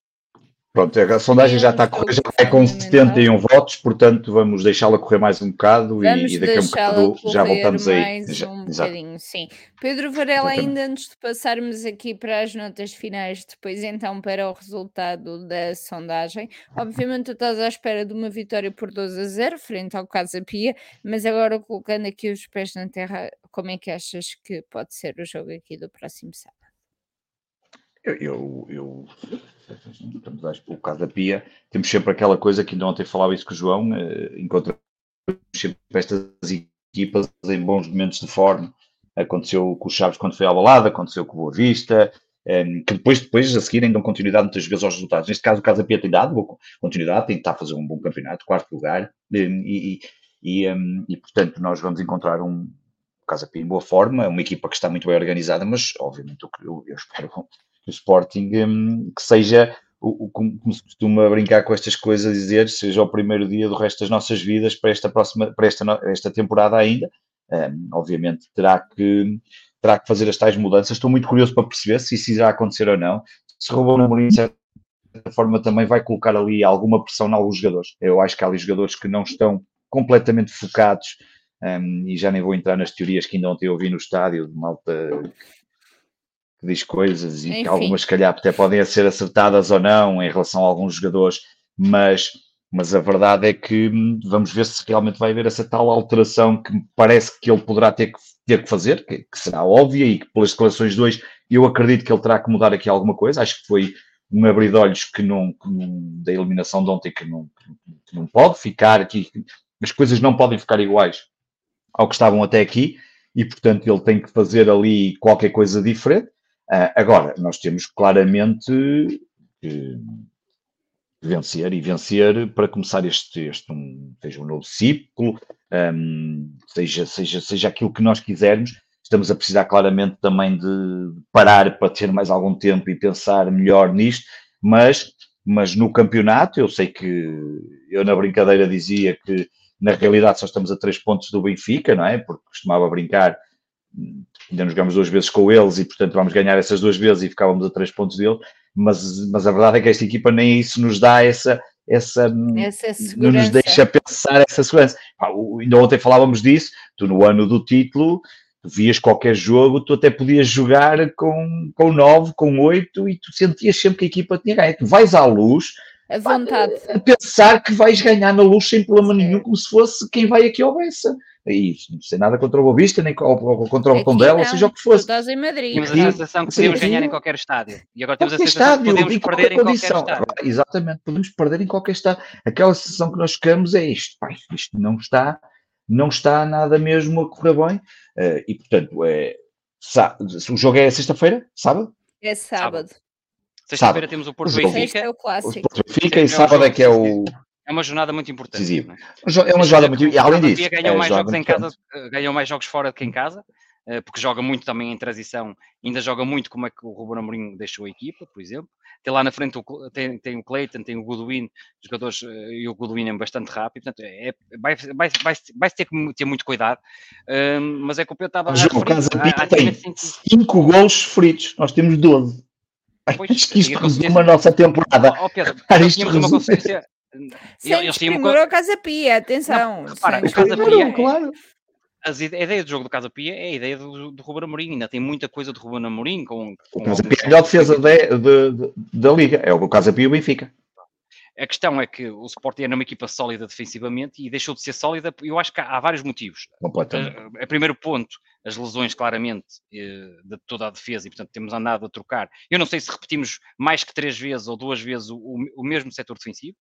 Pronto, a sondagem já está a correr, já vai com 71 votos, portanto vamos deixá-la correr mais um bocado e, Vamos e daqui a um bocado já voltamos aí. Já- um exato. bocadinho, sim. Pedro Varela, Exatamente. ainda antes de passarmos aqui para as notas finais, depois então para o resultado da sondagem. Obviamente tu estás à espera de uma vitória por 12 a 0 frente ao Casa Pia, mas agora colocando aqui os pés na terra, como é que achas que pode ser o jogo aqui do próximo sábado? Eu, eu, eu- estamos a- o caso da Pia, temos sempre aquela coisa que ainda ontem falava isso com o João, eh, encontramos sempre estas equipas em bons momentos de forma. Aconteceu com o Chaves quando foi à balada, aconteceu com o Boa Vista, eh, que depois, depois a seguir dão continuidade muitas vezes aos resultados. Neste caso, o Casa Pia tem dado continuidade, tem estado a fazer um bom campeonato, quarto lugar, eh, e, e, e, eh, e, portanto nós vamos encontrar um Casa Pia em boa forma, é uma equipa que está muito bem organizada, mas obviamente eu, eu espero que o Sporting hum, que seja o, o- como, se costuma brincar com estas coisas, dizer seja o primeiro dia do resto das nossas vidas para esta próxima, para esta, esta temporada ainda. Hum, obviamente terá que, terá que fazer as tais mudanças. Estou muito curioso para perceber se isso irá acontecer ou não. Se Ruben Amorim, de certa forma, também vai colocar ali alguma pressão em alguns jogadores. Eu acho que há ali jogadores que não estão completamente focados hum, e já nem vou entrar nas teorias que ainda ontem ouvi no estádio de malta que diz coisas e Enfim. que algumas, se calhar, até podem ser acertadas ou não em relação a alguns jogadores, mas, mas a verdade é que hum, vamos ver se realmente vai haver essa tal alteração que me parece que ele poderá ter que, ter que fazer, que, que será óbvia e que pelas declarações de hoje eu acredito que ele terá que mudar aqui alguma coisa. Acho que foi um abrir de olhos que não, que não, da eliminação de ontem que não, que não pode ficar aqui, as coisas não podem ficar iguais ao que estavam até aqui e, portanto, ele tem que fazer ali qualquer coisa diferente. Uh, agora, nós temos claramente que vencer e vencer para começar este, este um, seja um novo ciclo, um, seja, seja, seja aquilo que nós quisermos. Estamos a precisar claramente também de parar para ter mais algum tempo e pensar melhor nisto, mas, mas no campeonato, eu sei que eu na brincadeira dizia que na realidade só estamos a três pontos do Benfica, não é? Porque costumava brincar, ainda nos jogamos duas vezes com eles e portanto vamos ganhar essas duas vezes e ficávamos a três pontos dele, mas, mas a verdade é que esta equipa nem isso nos dá essa, essa, essa não nos deixa pensar essa segurança. Ah, ainda ontem falávamos disso, tu no ano do título, tu vias qualquer jogo, tu até podias jogar com, com 9, com 8 e tu sentias sempre que a equipa tinha ganho. Tu vais à luz a vontade. A pensar que vais ganhar na luz sem problema nenhum, como se fosse quem vai aqui ao Bessa. É isso, não sei nada contra o Bovista, nem contra o Tondela, seja o que fosse. Estás em Madrid. Tínhamos a sensação que podíamos ganhar em qualquer estádio. E agora temos a sensação que podemos perder em qualquer estádio. Exatamente, podemos perder em qualquer estádio. Aquela sensação que nós ficamos é isto, pai, isto não está, não está nada mesmo a correr bem. Uh, e portanto, é, o jogo é sexta-feira? Sábado? É sábado. Sexta-feira temos o Porto Benfica. É o clássico. O Porto Benfica e sábado é que é o. É uma jornada muito importante. É? é uma jornada muito. E além disso. Ganham, é mais jogos em casa, eh, ganham mais jogos fora do que em casa, eh, porque joga muito também em transição. Ainda joga muito como é que o Ruben Amorim deixou a equipa, por exemplo. Tem lá na frente o, tem, tem o Clayton, tem o Goodwin, jogadores, eh, e o Goodwin é bastante rápido, portanto, é, vai, vai, vai, vai ter que ter muito cuidado. mas é que o Pedro estava a referir, Casa Pia tem 5 gols sofridos, nós temos 12. Pois, Acho que isto resume a nossa temporada. Oh, Pedro, <laughs> nós tínhamos uma consciência. Sem ao Casa Pia, atenção. Não, repara, o Casa Pia, claro. a ideia do jogo do Casa Pia é a ideia do, do Ruben Amorim, ainda tem muita coisa do Ruben Amorim com, com o Casa Pia é a melhor defesa de, de, de, da Liga, é o Casa Pia e o Benfica. A questão é que o Sporting era uma equipa sólida defensivamente e deixou de ser sólida, eu acho que há, há vários motivos. A, a, primeiro ponto, as lesões claramente eh, de toda a defesa e portanto temos andado a trocar. Eu não sei se repetimos mais que três vezes ou duas vezes o, o mesmo setor defensivo,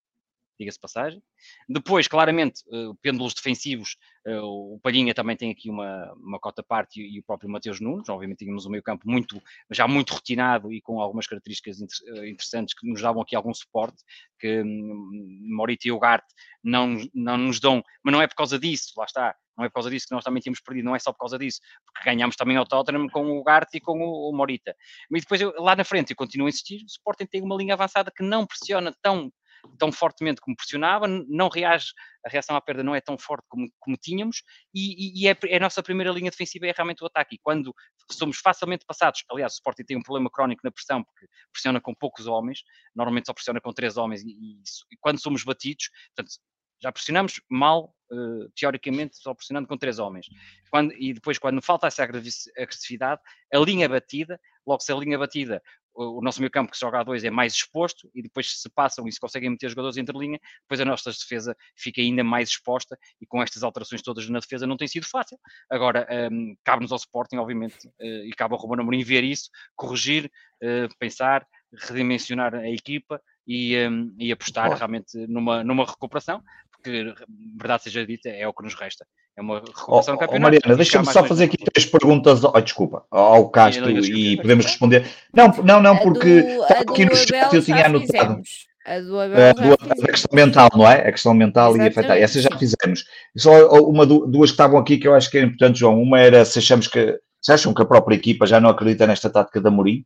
diga-se passagem. Depois, claramente, uh, pêndulos defensivos, uh, o Palhinha também tem aqui uma, uma cota parte e, e, o próprio Mateus Nunes. Obviamente, tínhamos um meio-campo muito, já muito retinado e com algumas características inter, uh, interessantes que nos davam aqui algum suporte, que um, Morita e Ugarte não, não nos dão, mas não é por causa disso, lá está. Não é por causa disso que nós também tínhamos perdido, não é só por causa disso, porque ganhámos também ao Tottenham com o Ugarte e com o, o Morita. Mas depois, eu, lá na frente, eu continuo a insistir, o Sporting tem uma linha avançada que não pressiona tão tão fortemente como pressionava, não reage, a reação à perda não é tão forte como, como tínhamos, e, e é, é, a nossa primeira linha defensiva é realmente o ataque. E quando somos facilmente passados, aliás, o Sporting tem um problema crónico na pressão, porque pressiona com poucos homens, normalmente só pressiona com três homens, e, e, e quando somos batidos, portanto, já pressionamos mal, uh, teoricamente, só pressionando com três homens. Quando, e depois, quando falta essa agressividade, a linha batida, logo se a linha batida o nosso meio campo que joga a dois é mais exposto e depois se passam e se conseguem meter jogadores entre linha, depois a nossa defesa fica ainda mais exposta e com estas alterações todas na defesa não tem sido fácil. Agora, um, cabe-nos ao Sporting, obviamente, uh, e cabe ao Ruben Amorim ver isso, corrigir, uh, pensar, redimensionar a equipa e, um, e apostar realmente numa, numa recuperação, porque, verdade seja dita, é o que nos resta. É uma recuperação oh, do campeonato. Oh, Mariana, deixa-me só fazer aqui três perguntas, oh, desculpa, ao Castro e, e podemos responder. Não, não, não, porque do, aqui no chat eu tinha anotado. A do Abel, a, a questão mental, não é? A questão mental Exatamente. e afetar. Essa já fizemos. Só uma, duas que estavam aqui que eu acho que é importante, João. Uma era se achamos que se acham que a própria equipa já não acredita nesta tática da Mourinho?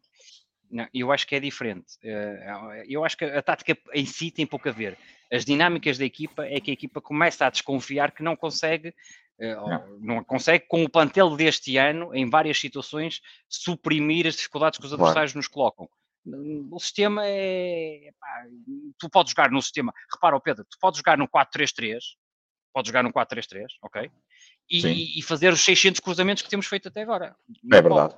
Não, eu acho que é diferente. Eh, eu acho que a tática em si tem pouco a ver. As dinâmicas da equipa é que a equipa começa a desconfiar que não consegue, eh, não, não consegue com o plantel deste ano, em várias situações, suprimir as dificuldades que os adversários nos colocam. O sistema é. Pá, tu podes jogar no sistema. Repara, Pedro, tu podes jogar no 4-3-3, podes jogar no 4-3-3, ok? E, e, fazer os 600 cruzamentos que temos feito até agora. É verdade.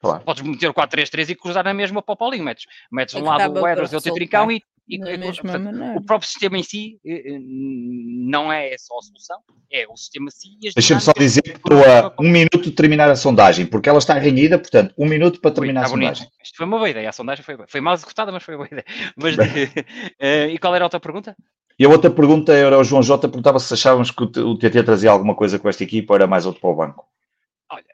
Claro. Podes meter o 4-3-3 e cruzar na mesma para o Paulinho. Metes, metes é um lado o Eros e outro Trincão e, E, da e, mesma portanto, maneira. o próprio sistema em si eh, eh, não é só a solução, é o sistema em si e Deixa-me só dizer que estou a um minuto de terminar a sondagem, porque ela está renhida, portanto, um minuto para Ui, terminar está a bonito. sondagem. Isto foi uma boa ideia. A sondagem foi, foi mal executada, mas foi uma boa ideia. <laughs> Mas, eh, e qual era a outra pergunta? E a outra pergunta era o João Jota perguntava se achávamos que o TT trazia alguma coisa com esta equipa ou era mais outro para o banco. Olha,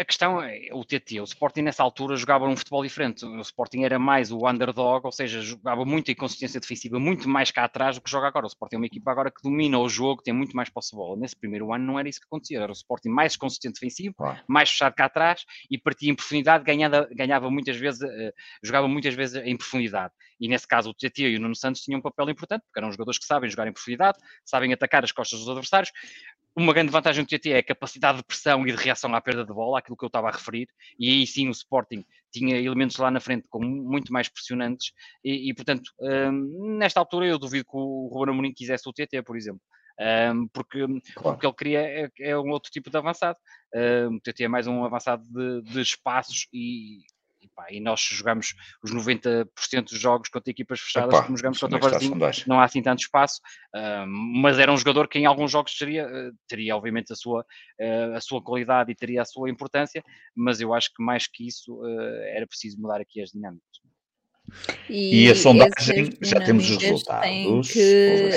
a- questão é, o TT, o Sporting nessa altura jogava um futebol diferente. O Sporting era mais o underdog, ou seja, jogava muito em consistência defensiva, muito mais cá atrás do que joga agora. O Sporting é uma equipa agora que domina o jogo, tem muito mais posse de bola. Nesse primeiro ano não era isso que acontecia, era o Sporting mais consistente defensivo, mais fechado cá atrás e partia em profundidade, ganhava, ganhava muitas vezes, eh, jogava muitas vezes em profundidade. E nesse caso o TT e o Nuno Santos tinham um papel importante, porque eram jogadores que sabem jogar em profundidade, sabem atacar as costas dos adversários. Uma grande vantagem do TT é a capacidade de pressão e de reação à perda de bola, aquilo que eu estava a referir, e aí sim o Sporting tinha elementos lá na frente com muito mais pressionantes, e, e, portanto, hum, nesta altura eu duvido que o Ruben Amorim quisesse o TT, por exemplo. Hum, porque Claro. o que ele queria é, é um outro tipo de avançado. Hum, o TT é mais um avançado de, de espaços e, e, pá, e nós jogamos os 90% dos jogos contra equipas fechadas, Epá, como jogamos contra Varzinho, sondagem? não há assim tanto espaço, ah, mas era um jogador que em alguns jogos teria, eh, teria obviamente a sua, eh, a sua qualidade e teria a sua importância, mas eu acho que mais que isso era preciso mudar aqui as dinâmicas. E a sondagem, já temos os resultados. que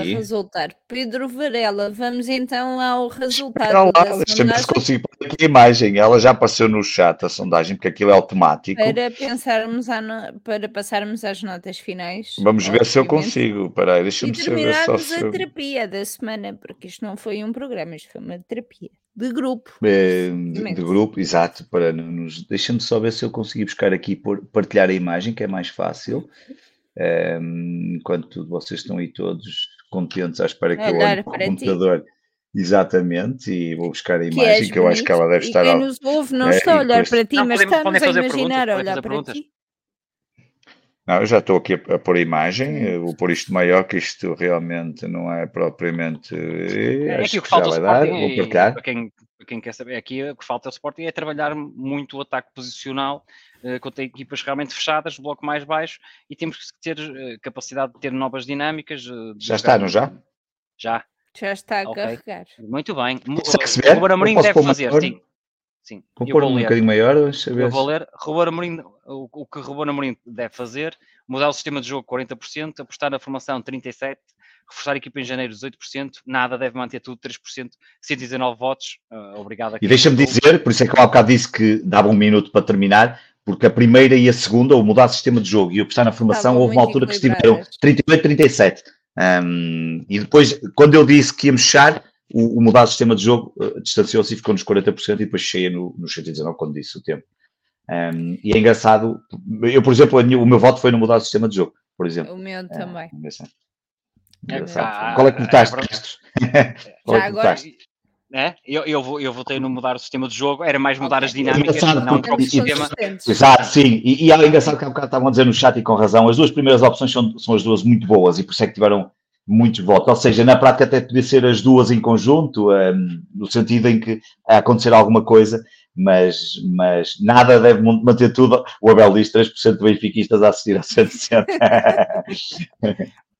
aqui. resultar. Pedro Varela, vamos então ao resultado Espera lá, da deixa-me ver se consigo a imagem. Ela já apareceu no chat, a sondagem, porque aquilo é automático. para pensarmos no- para passarmos às notas finais. Vamos ver se eu obviamente. consigo. E deixa-me só ver só se a terapia da semana, porque isto não foi um programa, isto foi uma terapia de grupo. Eh, de, Obviamente. de grupo, exato, para nos. Deixa-me só ver se eu consegui buscar aqui por partilhar a imagem, que é mais fácil. Ehm, enquanto vocês estão aí todos contentes à espera que eu olhe para o para ti. Exatamente, e vou buscar a Que imagem és que eu acho que ela deve e estar. quem ao- nos ouve não É, está a e olhar depois- para ti, Não, mas podem- estamos a imaginar a olhar para perguntas. ti. Não, eu já estou aqui a, a pôr a imagem, eh, vou pôr isto maior, que isto realmente não é propriamente. eh, É acho aqui o que já falta ao vai dar, vou e partilhar. para quem, para quem quer saber, aqui o que falta ao Sporting é trabalhar muito o ataque posicional eh, contra equipas realmente fechadas, bloco mais baixo, e temos que ter eh, capacidade de ter novas dinâmicas. eh, de Já jogar- está, não já? Já, Já está a Ok. carregar. muito bem. O ver? Ruben Amorim deve fazer, sim. Sim, Vou pôr um bocadinho maior, deixa eu ver. Eu vou ler. Ruben Amorim, o, o que Ruben Amorim deve fazer, mudar o sistema de jogo 40%, apostar na formação 37%, reforçar a equipa em janeiro 18%, nada, deve manter tudo 3%, 119 votos. Ah, obrigado. a E deixa-me dizer, por isso é que eu há bocado disse que dava um minuto para terminar, porque a primeira e a segunda, o mudar o sistema de jogo e o apostar na formação, Estavam houve uma altura que estiveram equilibradas. 38, 37. Um, e depois, quando eu disse que íamos fechar, o, o mudar o sistema de jogo eh, distanciou-se e ficou nos 40% e depois cheia no, nos 119, quando disse o tempo. Um, e é engraçado, eu, por exemplo, minha- o meu voto foi no mudar o sistema de jogo, por exemplo. O meu também. É, engraçado. É, Engraçado. ah, Qual é que é votaste. Castro? <laughs> Qual é Já que agora- votaste? É, eu, eu, vou- eu votei no mudar o sistema de jogo, era mais mudar as dinâmicas, Engraçado, não o próprio sistema. Exato, sim. E, e é engraçado que há bocado estavam a dizer no chat e com razão, as duas primeiras opções são, são as duas muito boas e por isso é que tiveram muitos votos. Ou seja, na prática até podia ser as duas em conjunto, hum, no sentido em que a acontecer alguma coisa, mas, mas nada deve man- manter tudo. O Abel diz 3% de benfiquistas a assistir a 160. <laughs>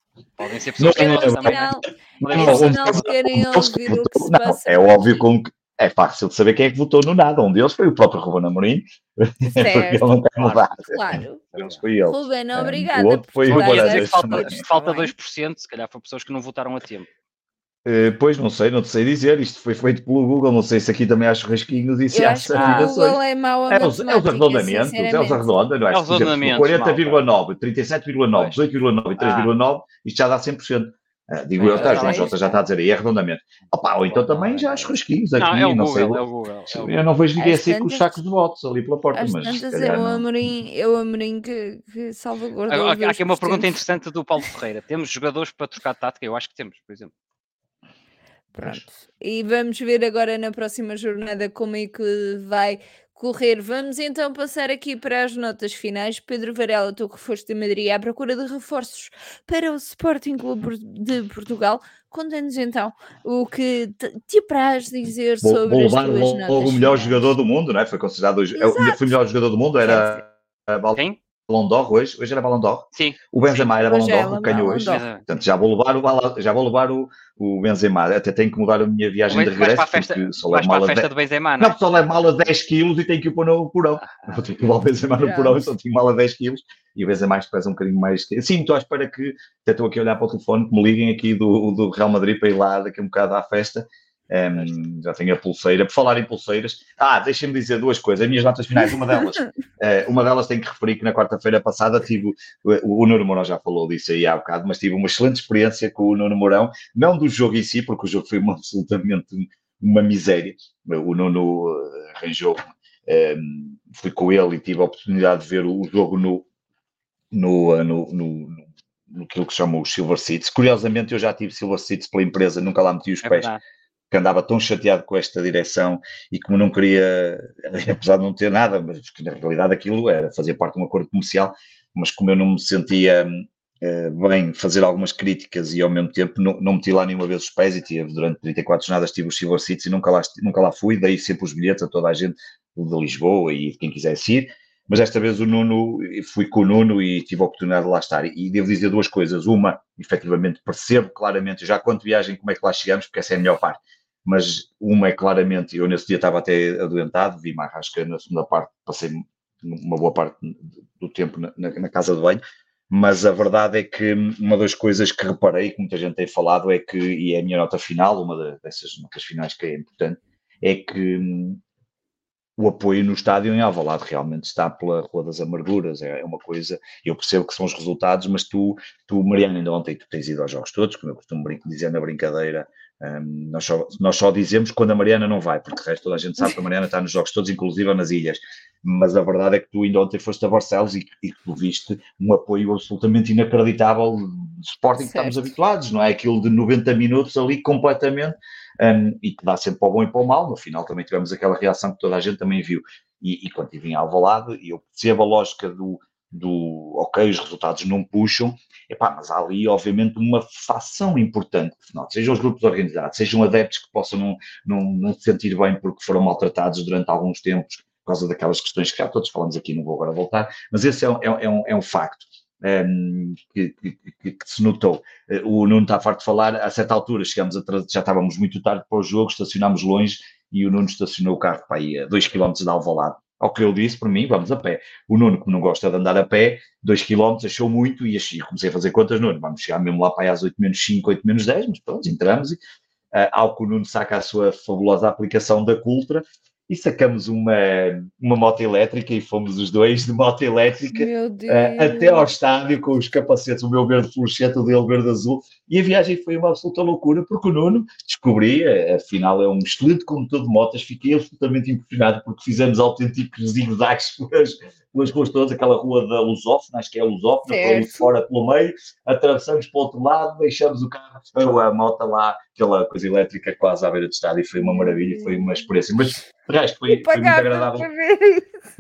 Podem ser pessoas que Não, é- também. é um que querem deles que ouvir o que se não, passa. é óbvio com que é fácil de saber quem é que votou no nada. Um deles foi o próprio Ruben Amorim, <laughs> porque ele Certo, não quer Claro. mudar. claro. Eles foi ele. Ruben, Ah, obrigada. o outro foi por o falta, falta Tá bem. 2%, se calhar foi pessoas que não votaram a tempo. Eh, pois, não sei, não te sei dizer. Isto foi feito pelo Google. Não sei se aqui também há churrasquinhos e se Eu há acho que o. Google é mau a É os, é os arredondamentos, é os sinceramente. arredonda, não é? É os arredondamentos, 40,9, 37,9, Pois. 18,9 e 3,9, isto já dá 100%. Ah, digo eu, Ah, tá, é, João é Jota já está a dizer aí, é arredondamento. Opa, ou então também já há churrasquinhos aqui, Não, é o não sei. Google, é o Google. é o Eu não vejo ninguém assim com os sacos de votos ali pela porta, mas tantas é o. Amorim, é o Amorim que, que os Há aqui uma 2%. pergunta interessante do Paulo Ferreira. Temos jogadores para trocar tática? Eu acho que temos, por exemplo. Pronto. E vamos ver agora na próxima jornada como é que vai correr. Vamos então passar aqui para as notas finais. Pedro Varela, tu que foste de Madrid à procura de reforços para o Sporting Clube de Portugal. Conta-nos então o que te, apraz dizer sobre vou as tuas logo notas o melhor finais. jogador do mundo, não é? Foi considerado. o- Exato. Melhor jogador do mundo, era. Quem? Balão d'Or hoje, hoje era Balão d'Or. Sim. O Benzema era Balão Hoje é d'Or, ela, ganhou Balão hoje. Portanto, já vou levar o, já vou levar o, o Benzema. Até tenho que mudar a minha viagem de Vais para regresso, a festa, só vais para a festa de... do Benzema, não Não, é? porque só levo mala 10 quilos e tenho que ir pôr no porão. Ah. Vou ter que levar o Benzema no porão, então tenho mala 10 quilos e o Benzema pesa um bocadinho mais. Sim, estou à espera que, até estou aqui a olhar para o telefone, que me liguem aqui do, do Real Madrid para ir lá daqui a um bocado à festa. Um, já tenho a pulseira. Por falar em pulseiras, ah, deixem-me dizer duas coisas. As minhas notas finais, uma delas, <laughs> eh, uma delas tem que referir que na quarta-feira passada tive, o, o Nuno Mourão já falou disso aí há bocado, mas tive uma excelente experiência com o Nuno Mourão, não do jogo em si, porque o jogo foi <laughs> uma, absolutamente uma miséria. O Nuno eh, arranjou, eh, fui com ele e tive a oportunidade de ver o jogo no, no, eh, no, no, no, no que se chama os Silver Seats. Curiosamente, eu já tive Silver Seats pela empresa, nunca lá meti os É pés. Que andava tão chateado com esta direção e como não queria, <laughs> apesar de não ter nada, mas que na realidade aquilo era fazer parte de um acordo comercial, mas como eu não me sentia eh, bem fazer algumas críticas e ao mesmo tempo não, não meti lá nenhuma vez os pés e tive durante 34 jornadas tive os Silver Seats e nunca lá, nunca lá fui, dei sempre os bilhetes a toda a gente de Lisboa e de quem quisesse ir, mas esta vez o Nuno, fui com o Nuno e tive a oportunidade de lá estar. E devo dizer duas coisas. Uma, efetivamente, percebo claramente, já quanto viagem, como é que lá chegamos, porque essa é a melhor parte. Mas uma é claramente, eu nesse dia estava até adoentado, vi Marrasca na segunda parte, passei uma boa parte do tempo na, na- casa de banho, mas a verdade é que uma das coisas que reparei, que muita gente tem falado, é que, e é a minha nota final, uma dessas notas finais que é importante, é que hum, o apoio no estádio em Alvalade realmente está pela Rua das Amarguras, é é uma coisa, eu percebo que são os resultados, mas tu, tu Mariana, ainda ontem tu tens ido aos jogos todos, como eu costumo dizer na brincadeira, hum, nós, só, nós só dizemos quando a Mariana não vai, porque de resto toda a gente sabe que a Mariana está nos jogos todos, inclusive nas ilhas, mas a verdade é que tu ainda ontem foste a Barcelos e, e tu viste um apoio absolutamente inacreditável de Sporting que estamos Certo. habituados, não é? Aquilo de 90 minutos ali completamente um, e que dá sempre para o bom e para o mal. No final também tivemos aquela reação que toda a gente também viu. E, e quando estive em Alvalade, eu percebo a lógica do, do ok, os resultados não puxam, epá, mas há ali, obviamente, uma fação importante sejam os grupos organizados, sejam adeptos que possam não, não, não se sentir bem porque foram maltratados durante alguns tempos por causa daquelas questões que já todos falamos aqui, não vou agora voltar, mas esse é um, é um- é um, é facto. um, que, que- que- se notou. Uh, O Nuno está farto de falar, a certa altura chegamos atrás, já estávamos muito tarde para o jogo, estacionámos longe e o Nuno estacionou o carro para aí a 2 km de Alvalade. Ao que eu disse, para mim, vamos a pé. O Nuno, que não gosta de andar a pé, 2 km achou muito e achei, comecei a fazer contas, Nuno, vamos chegar mesmo lá para aí às 8 menos 5, 8 menos 10, mas pronto, entramos e uh, ao que o Nuno saca a sua fabulosa aplicação da Cultra e sacamos uma, uma moto elétrica e fomos os dois de moto elétrica uh, até ao estádio com os capacetes, o meu verde fluorescente, o dele verde azul, e a viagem foi uma absoluta loucura, porque o Nuno descobri, uh, afinal é um excelente condutor de motas, fiquei absolutamente impressionado porque fizemos autênticos zigue-zagues <laughs> pelas, pelas ruas todas, aquela rua da Lusófona, acho que é a Lusófona, Certo. fora pelo meio, atravessamos para o outro lado, deixamos o carro, a moto lá, aquela coisa elétrica quase à beira do estádio, e foi uma maravilha, foi uma experiência, mas de resto foi, E foi muito agradável.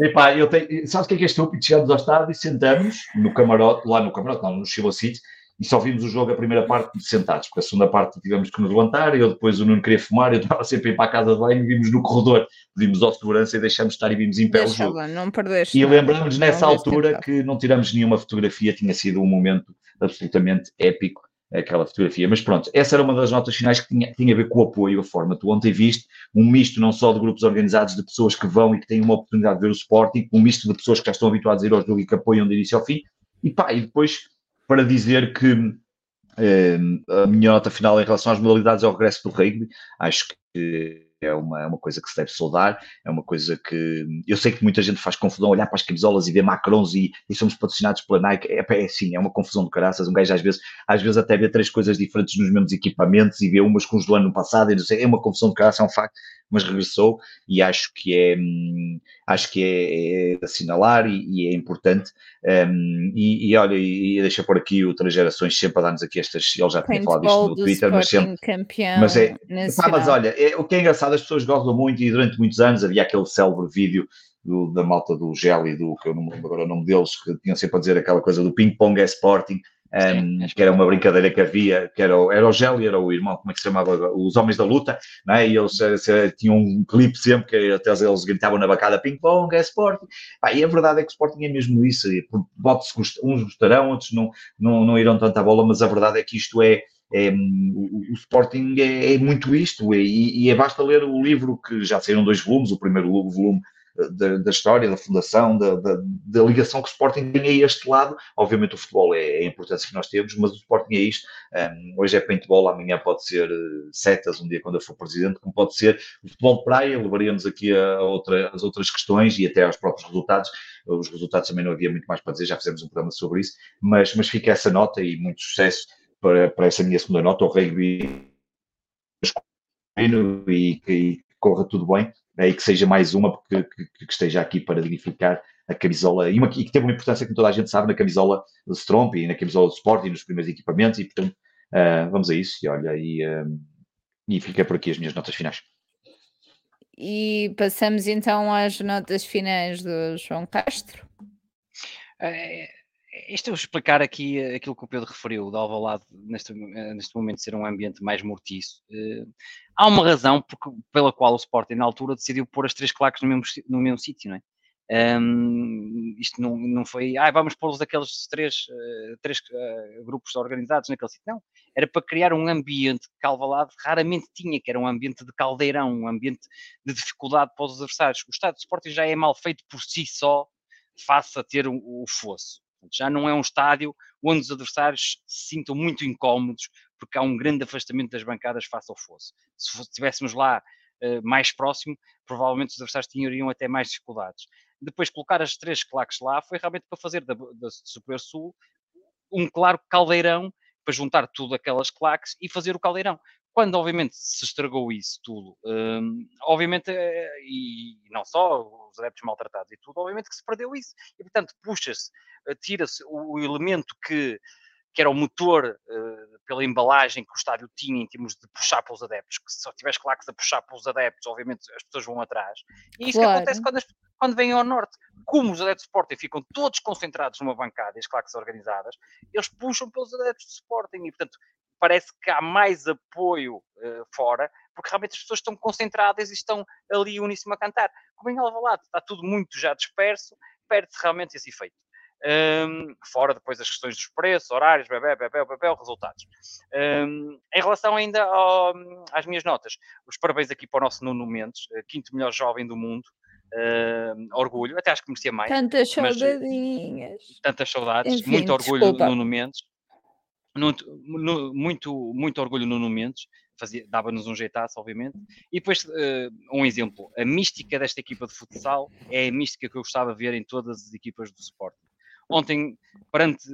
Epá, eu tenho, sabes o que é que é estúpido? Chegamos ao estádio e sentamos no camarote, lá no camarote, não, no Chila City, e só vimos o jogo a primeira parte sentados, porque a segunda parte tivemos que nos levantar, eu depois o Nuno queria fumar, eu estava sempre a ir para a casa de banho, e vimos no corredor, pedimos ao segurança e deixamos estar e vimos em pé o jogo. não perdeste. E nada. lembramos nessa altura tentar. que não tiramos nenhuma fotografia, tinha sido um momento absolutamente épico aquela fotografia. Mas pronto, essa era uma das notas finais que tinha, tinha a ver com o apoio, a forma. Tu ontem viste um misto não só de grupos organizados, de pessoas que vão e que têm uma oportunidade de ver o Sporting, um misto de pessoas que já estão habituadas a ir ao jogo e que apoiam do início ao fim. E pá, e depois para dizer que eh, a minha nota final em relação às modalidades é o regresso do rugby. Acho que é uma, é uma coisa que se deve saudar, é uma coisa que eu sei que muita gente faz confusão olhar para as camisolas e ver macrons e, e somos patrocinados pela Nike, é, é assim, é uma confusão de caraças, um gajo às vezes, às vezes até vê três coisas diferentes nos mesmos equipamentos e vê umas com os do ano passado e não sei, é uma confusão de caraças, é um facto, mas regressou e acho que é, hum, acho que é, é assinalar e, e é importante um, e, e olha, e, deixa por aqui o Três Gerações sempre a dar-nos aqui estas, ele já tinha falado Paintball no Twitter, mas sempre campeão mas é- Pá, mas olha, é- o que é engraçado, as pessoas gostam muito e durante muitos anos havia aquele célebre vídeo do- da malta do Gel e do, que eu não me lembro agora o nome deles, que tinham sempre a dizer aquela coisa do ping-pong é Sporting, um, que era uma brincadeira que havia, que era, o, era o Gel e era o irmão, como é que se chamava? Os Homens da Luta, não é? E eles se, se, tinham um clipe sempre que até eles gritavam na bacada ping-pong, é Sporting. Pá, e a verdade é que o Sporting é mesmo isso. uns gostarão, outros não, não, não irão tanto à bola, mas a verdade é que isto é. é o, o, Sporting é, é muito isto, e, e é basta ler o livro que já saíram dois volumes, o primeiro volume da, da, história, da fundação, da, da, da, ligação que o Sporting tem a este lado. Obviamente o futebol é, é a importância que nós temos, mas o Sporting é isto. Um, hoje é paintball, amanhã pode ser uh, setas, um dia quando eu for presidente, como pode ser o futebol de praia, levaríamos aqui a outra, as outras questões e até aos próprios resultados. Os resultados também não havia muito mais para dizer, já fizemos um programa sobre isso, mas, mas fica essa nota e muito sucesso para, para essa minha segunda nota, o rugby e que corra tudo bem né, e que seja mais uma que, que, que, esteja aqui para dignificar a camisola e, uma, e, que teve uma importância, como toda a gente sabe, na camisola do Stromp e na camisola do Sport e nos primeiros equipamentos e, portanto, uh, vamos a isso e olha, e, uh, e fica por aqui as minhas notas finais. E passamos então às notas finais do João Castro. É, isto eu explicar aqui aquilo que o Pedro referiu, de Alvalade neste, neste momento ser um ambiente mais mortiço. Uh, há uma razão porque, pela qual o Sporting na altura decidiu pôr as três claques no mesmo, no mesmo sítio, não é? Um, isto não, não foi, ah, vamos pôr-los aqueles três, três grupos organizados naquele sítio. Não, era para criar um ambiente que Alvalade raramente tinha, que era um ambiente de caldeirão, um ambiente de dificuldade para os adversários. O estado de Sporting já é mal feito por si só, face a ter o, o fosso. Já não é um estádio onde os adversários se sintam muito incómodos, porque há um grande afastamento das bancadas face ao fosso. Se estivéssemos lá uh, mais próximo, provavelmente os adversários teriam até mais dificuldades. Depois, colocar as três claques lá foi realmente para fazer da, da Super Sul um claro caldeirão para juntar tudo aquelas claques e fazer o caldeirão. Quando, obviamente, se estragou isso tudo, um, obviamente, eh, e não só os adeptos maltratados e tudo, obviamente que se perdeu isso. E, portanto, puxa-se, eh, tira-se o, elemento que, que era o motor uh, pela embalagem que o estádio tinha em termos de puxar pelos adeptos, que se só tivesse claques a puxar pelos adeptos, obviamente as pessoas vão atrás. E isso claro. que acontece quando, as, quando vêm ao norte. Como os adeptos de Sporting ficam todos concentrados numa bancada e as claques organizadas, eles puxam pelos adeptos de Sporting e, portanto, parece que há mais apoio uh, fora, porque realmente as pessoas estão concentradas e estão ali uníssimo a cantar. Como em Alvalade está tudo muito já disperso, perde-se realmente esse efeito. Um, fora depois as questões dos preços, horários, bebê, bebê, bebê, resultados. Um, em relação ainda ao, às minhas notas, os parabéns aqui para o nosso Nuno Mendes, eh, quinto melhor jovem do mundo, orgulho, até acho que merecia mais. Tantas saudadinhas. Tantas saudades, Enfim, muito orgulho no Nuno Mendes muito, muito, muito orgulho no Mendes, dava-nos um jeitaço, obviamente. E depois, uh, um exemplo, a mística desta equipa de futsal é a mística que eu gostava de ver em todas as equipas do Sport. Ontem, perante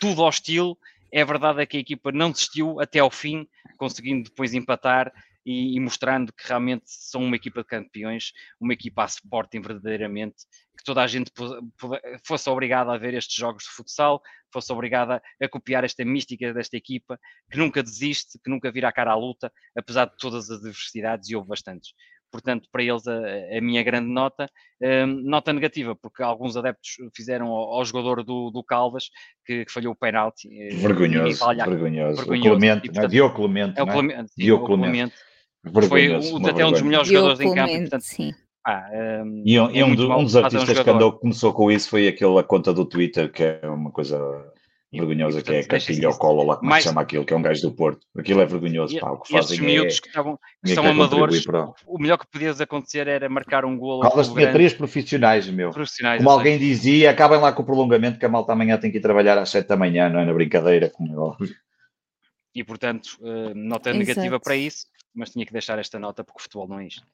tudo hostil, é verdade que a equipa não desistiu até ao fim, conseguindo depois empatar e, e, mostrando que realmente são uma equipa de campeões, uma equipa a Sporting verdadeiramente, que toda a gente fosse obrigada a ver estes jogos de futsal, fosse obrigada a copiar esta mística desta equipa, que nunca desiste, que nunca vira a cara à luta, apesar de todas as adversidades, e houve bastantes portanto, para eles a, a minha grande nota. Um, nota negativa, porque alguns adeptos fizeram ao, ao jogador do, do Caldas que, que, falhou o penalti. Vergonhoso, vergonhoso. vergonhoso. O Clemente, e, portanto, Diogo Clemente. É o Clemente. Diogo Clemente. Foi um, até um dos melhores jogadores em campo. Portanto, sim. Ah, um, e um, é um, um dos artistas um que andou, começou com isso foi aquela conta do Twitter, que é uma coisa vergonhosa, e, portanto, que é a Castilha ao colo, lá como mais... se chama aquilo, que é um gajo do Porto. Aquilo é vergonhoso, e, pá, o que fazem estes miúdos é... que, estavam, que são amadores, o melhor que podias acontecer era marcar um golo. Caldas tinha três profissionais, meu. Profissionais, como alguém dizia, acabem lá com o prolongamento, que a malta amanhã tem que ir trabalhar às sete da manhã, não é na brincadeira, como é óbvio. E, portanto, uh, nota Exato. negativa para isso mas tinha que deixar esta nota porque o futebol não é isto.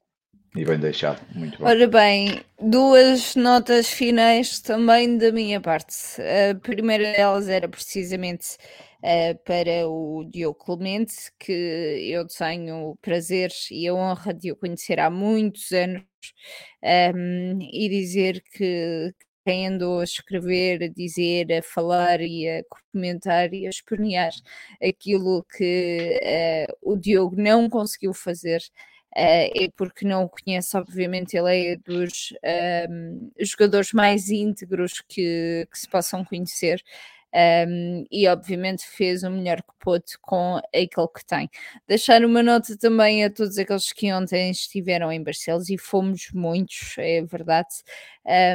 E bem deixado, muito bom. Ora bem, duas notas finais também da minha parte. A primeira delas era precisamente uh, para o Diogo Clemente, que eu tenho o prazer e a honra de o conhecer há muitos anos, um, e dizer que, quem andou a escrever, a dizer, a falar e a comentar e a espernear aquilo que uh, o Diogo não conseguiu fazer. Uh, é porque não o conhece, obviamente, ele é dos um, ehm, jogadores mais íntegros que, que se possam conhecer. um, e obviamente fez o melhor que com aquilo que tem. Deixar uma nota também a todos aqueles que ontem estiveram em Barcelos e fomos muitos, é verdade,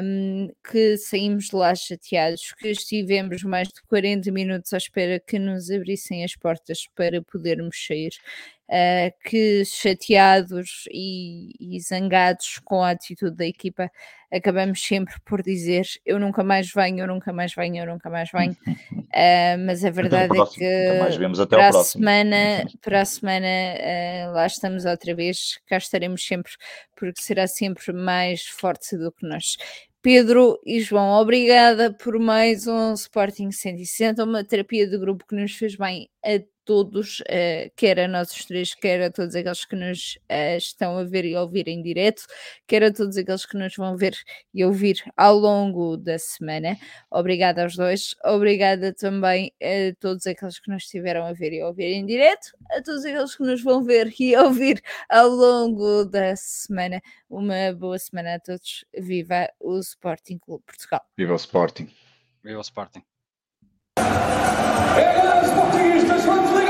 um, que saímos de lá chateados, que estivemos mais de 40 minutos à espera que nos abrissem as portas para podermos sair. Uh, que chateados e, e, zangados com a atitude da equipa, acabamos sempre por dizer eu nunca mais venho, eu nunca mais venho, eu nunca mais venho. Uh, <laughs> mas a verdade é que para a, semana, para a semana uh, lá estamos outra vez, cá estaremos sempre, porque será sempre mais forte do que nós. Pedro e João, obrigada por mais um Sporting 160, uma terapia de grupo que nos fez bem a todos, uh, quer a nós três, quer a todos aqueles que nos uh, estão a ver e ouvir em direto, quer a todos aqueles que nos vão ver e ouvir ao longo da semana. Obrigada aos dois, obrigada também a todos aqueles que nos estiveram a ver e ouvir em direto, a todos aqueles que nos vão ver e <laughs> ouvir ao longo da semana. Uma boa semana a todos. Viva o Sporting Clube Portugal. Viva o Sporting. Viva o Sporting. Sporting is